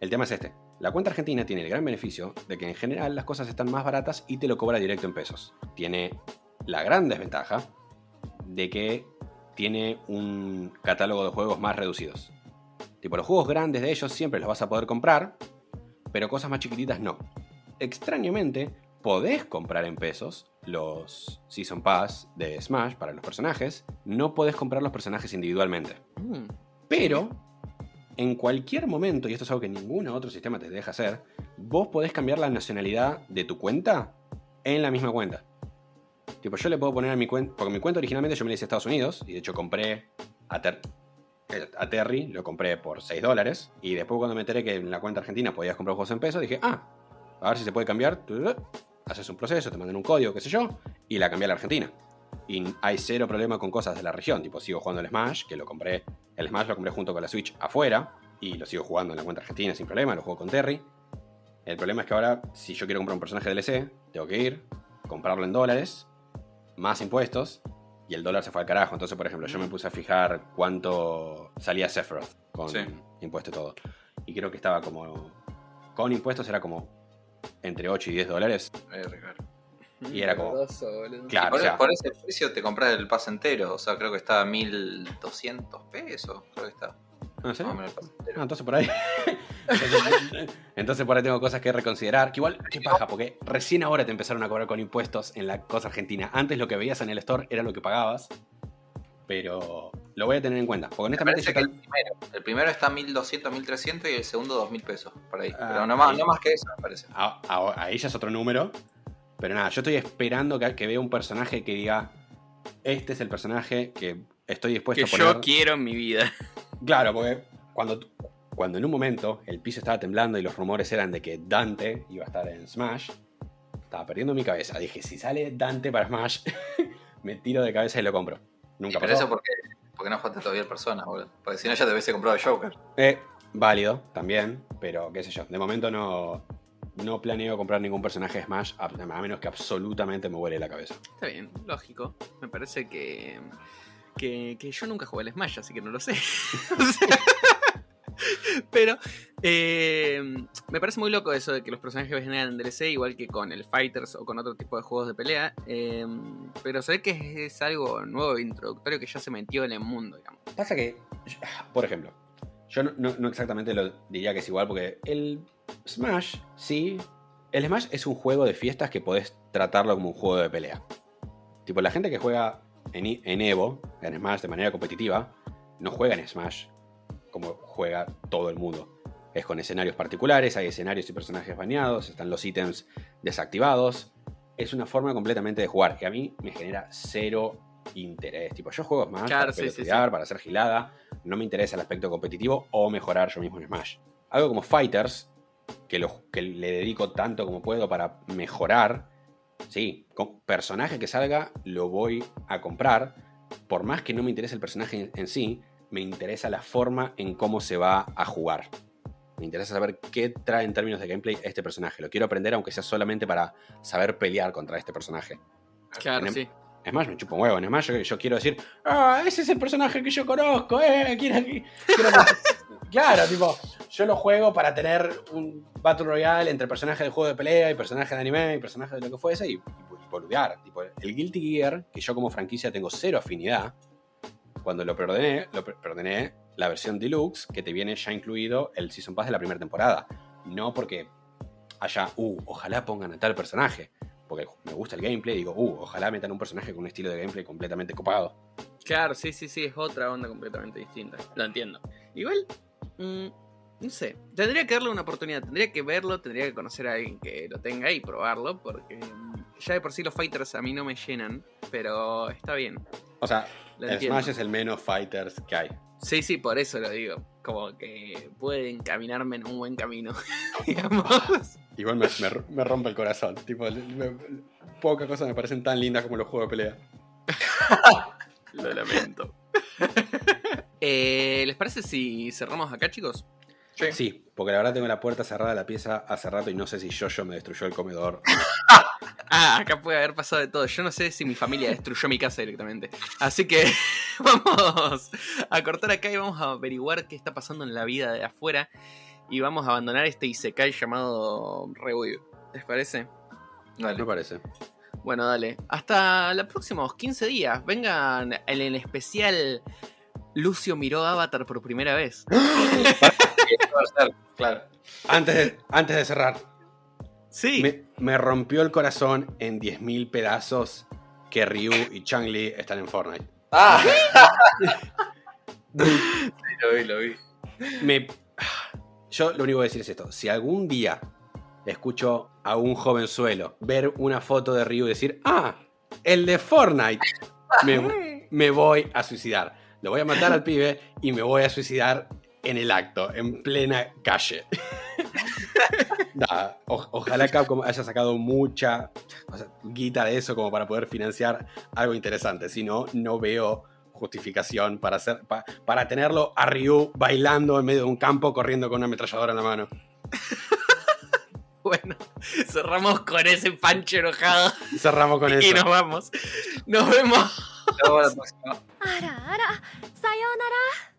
El tema es este. La cuenta argentina tiene el gran beneficio de que en general las cosas están más baratas y te lo cobra directo en pesos. Tiene la gran desventaja de que tiene un catálogo de juegos más reducidos. Tipo, los juegos grandes de ellos siempre los vas a poder comprar, pero cosas más chiquititas no. Extrañamente, podés comprar en pesos los Season Pass de Smash para los personajes, no podés comprar los personajes individualmente. Mm, Pero, en cualquier momento, y esto es algo que ningún otro sistema te deja hacer, vos podés cambiar la nacionalidad de tu cuenta en la misma cuenta. Tipo, yo le puedo poner a mi cuenta, porque mi cuenta originalmente yo me la hice a Estados Unidos, y de hecho compré a, Ter- eh, a Terry, lo compré por 6 dólares, y después cuando me enteré que en la cuenta argentina podías comprar juegos en pesos, dije, ah, a ver si se puede cambiar. Haces un proceso, te mandan un código, qué sé yo, y la cambié a la Argentina. Y hay cero problema con cosas de la región. Tipo, sigo jugando el Smash, que lo compré. El Smash lo compré junto con la Switch afuera. Y lo sigo jugando en la cuenta argentina sin problema. Lo juego con Terry. El problema es que ahora, si yo quiero comprar un personaje DLC, tengo que ir, comprarlo en dólares, más impuestos. Y el dólar se fue al carajo. Entonces, por ejemplo, yo me puse a fijar cuánto salía Sephiroth con Sí. impuesto y todo. Y creo que estaba como. Con impuestos era como entre 8 y 10 dólares. Y era como-. Claro, por, o sea, por ese precio te compras el pase entero. O sea, creo que está a 1200 pesos. Creo que está. ¿Ah, ¿en serio? Más o menos el pase entero. Ah, entonces por ahí. entonces, entonces por ahí tengo cosas que reconsiderar. Que igual, qué paja, porque recién ahora te empezaron a cobrar con impuestos en la cosa argentina. Antes lo que veías en el store era lo que pagabas. Pero lo voy a tener en cuenta. Porque Me honestamente parece yo que tal- el primero, el primero está a 1200, 1300 y el segundo 2000 pesos. Por ahí. Ah, Pero no más, ahí. no más que eso, me parece. a- a- ahí ya es otro número. Pero nada, yo estoy esperando que, que vea un personaje que diga: Este es el personaje que estoy dispuesto Que a poner. yo quiero en mi vida. Claro, porque cuando, cuando en un momento el piso estaba temblando y los rumores eran de que Dante iba a estar en Smash, estaba perdiendo mi cabeza. Dije, si sale Dante para Smash, me tiro de cabeza y lo compro. Nunca Pero pasó. eso porque, porque no jugaste todavía el persona, boludo. Porque si no ya te hubiese comprado el Joker. Eh, válido también, pero qué sé yo. De momento no, no planeo comprar ningún personaje de Smash, a, a menos que absolutamente me huele la cabeza. Está bien, lógico. Me parece que, que, que yo nunca jugué al Smash, así que no lo sé. O sea, Pero eh, me parece muy loco eso de que los personajes vengan en DLC, igual que con el Fighters o con otro tipo de juegos de pelea. eh, pero se ve que es algo nuevo, introductorio, que ya se metió en el mundo. Pasa que, por ejemplo, yo no, exactamente lo diría que es igual, porque el Smash, sí. El Smash es un juego de fiestas que podés tratarlo como un juego de pelea. Tipo, la gente que juega en, en Evo, en Smash de manera competitiva, no juega en Smash como juega todo el mundo. Es con escenarios particulares, hay escenarios y personajes baneados, están los ítems desactivados. Es una forma completamente de jugar que a mí me genera cero interés. Tipo, yo juego Smash Claro, para sí, sí, pelotudear, para hacer gilada. No me interesa el aspecto competitivo o mejorar yo mismo en Smash. Algo como Fighters, que, lo, que le dedico tanto como puedo para mejorar. Sí, con personaje que salga lo voy a comprar. Por más que no me interese el personaje en, en sí, me interesa la forma en cómo se va a jugar. Me interesa saber qué trae en términos de gameplay este personaje. Lo quiero aprender aunque sea solamente para saber pelear contra este personaje. Claro, En- sí. Es más, me chupo un huevo. Smash yo, yo quiero decir, ah, ese es el personaje que yo conozco, eh. Quiero, quiero- claro, tipo, yo lo juego para tener un Battle Royale entre personajes de juego de pelea y personajes de anime y personajes de lo que fuese y, y, y boludear. Tipo, el Guilty Gear, que yo como franquicia tengo cero afinidad, cuando lo preordené, lo pre- preordené la versión deluxe que te viene ya incluido el Season Pass de la primera temporada. No porque haya, uh, ojalá pongan a tal personaje. Porque me gusta el gameplay, digo, uh, ojalá metan un personaje con un estilo de gameplay completamente copado. Claro, sí, sí, sí, es otra onda completamente distinta. Lo entiendo. Igual, mm, no sé, tendría que darle una oportunidad, tendría que verlo, tendría que conocer a alguien que lo tenga y probarlo, porque mm, ya de por sí los fighters a mí no me llenan, pero está bien. O sea, Lo el entiendo. Smash es el menos fighters que hay. Sí, sí, por eso lo digo. Como que puede encaminarme en un buen camino, digamos. Igual me, me- me rompe el corazón. Tipo, me- pocas cosas me parecen tan lindas como los juegos de pelea. Lo lamento. Eh, ¿Les parece si cerramos acá, chicos? Sí, porque la verdad tengo la puerta cerrada de la pieza hace rato y no sé si yo me destruyó el comedor. Ah, acá puede haber pasado de todo. Yo no sé si mi familia destruyó mi casa directamente. Así que vamos a cortar acá y vamos a averiguar qué está pasando en la vida de afuera. Y vamos a abandonar este Isekai llamado Rewind. ¿Les parece? Me Dale. parece. Bueno, dale. Hasta los próximos 15 días. Vengan en el especial Lucio miró Avatar por primera vez. claro. Antes de, antes de cerrar, Sí. me, me rompió el corazón en 10.000 pedazos que Ryu y Chang-Li están en Fortnite. Ah, sí, lo vi, lo vi. Me, yo lo único que voy a decir es esto. Si algún día escucho a un jovenzuelo ver una foto de Ryu y decir, ah, el de Fortnite, me, me voy a suicidar. Lo voy a matar al pibe y me voy a suicidar en el acto, en plena calle. Nada, o- ojalá Capcom haya sacado mucha o sea, guita de eso como para poder financiar algo interesante. Si no, no veo justificación para, hacer, pa- para tenerlo a Ryu bailando en medio de un campo corriendo con una ametralladora en la mano. Bueno, cerramos con ese pancho enojado Cerramos con y eso. nos vamos. Nos vemos. あらあら、さようなら。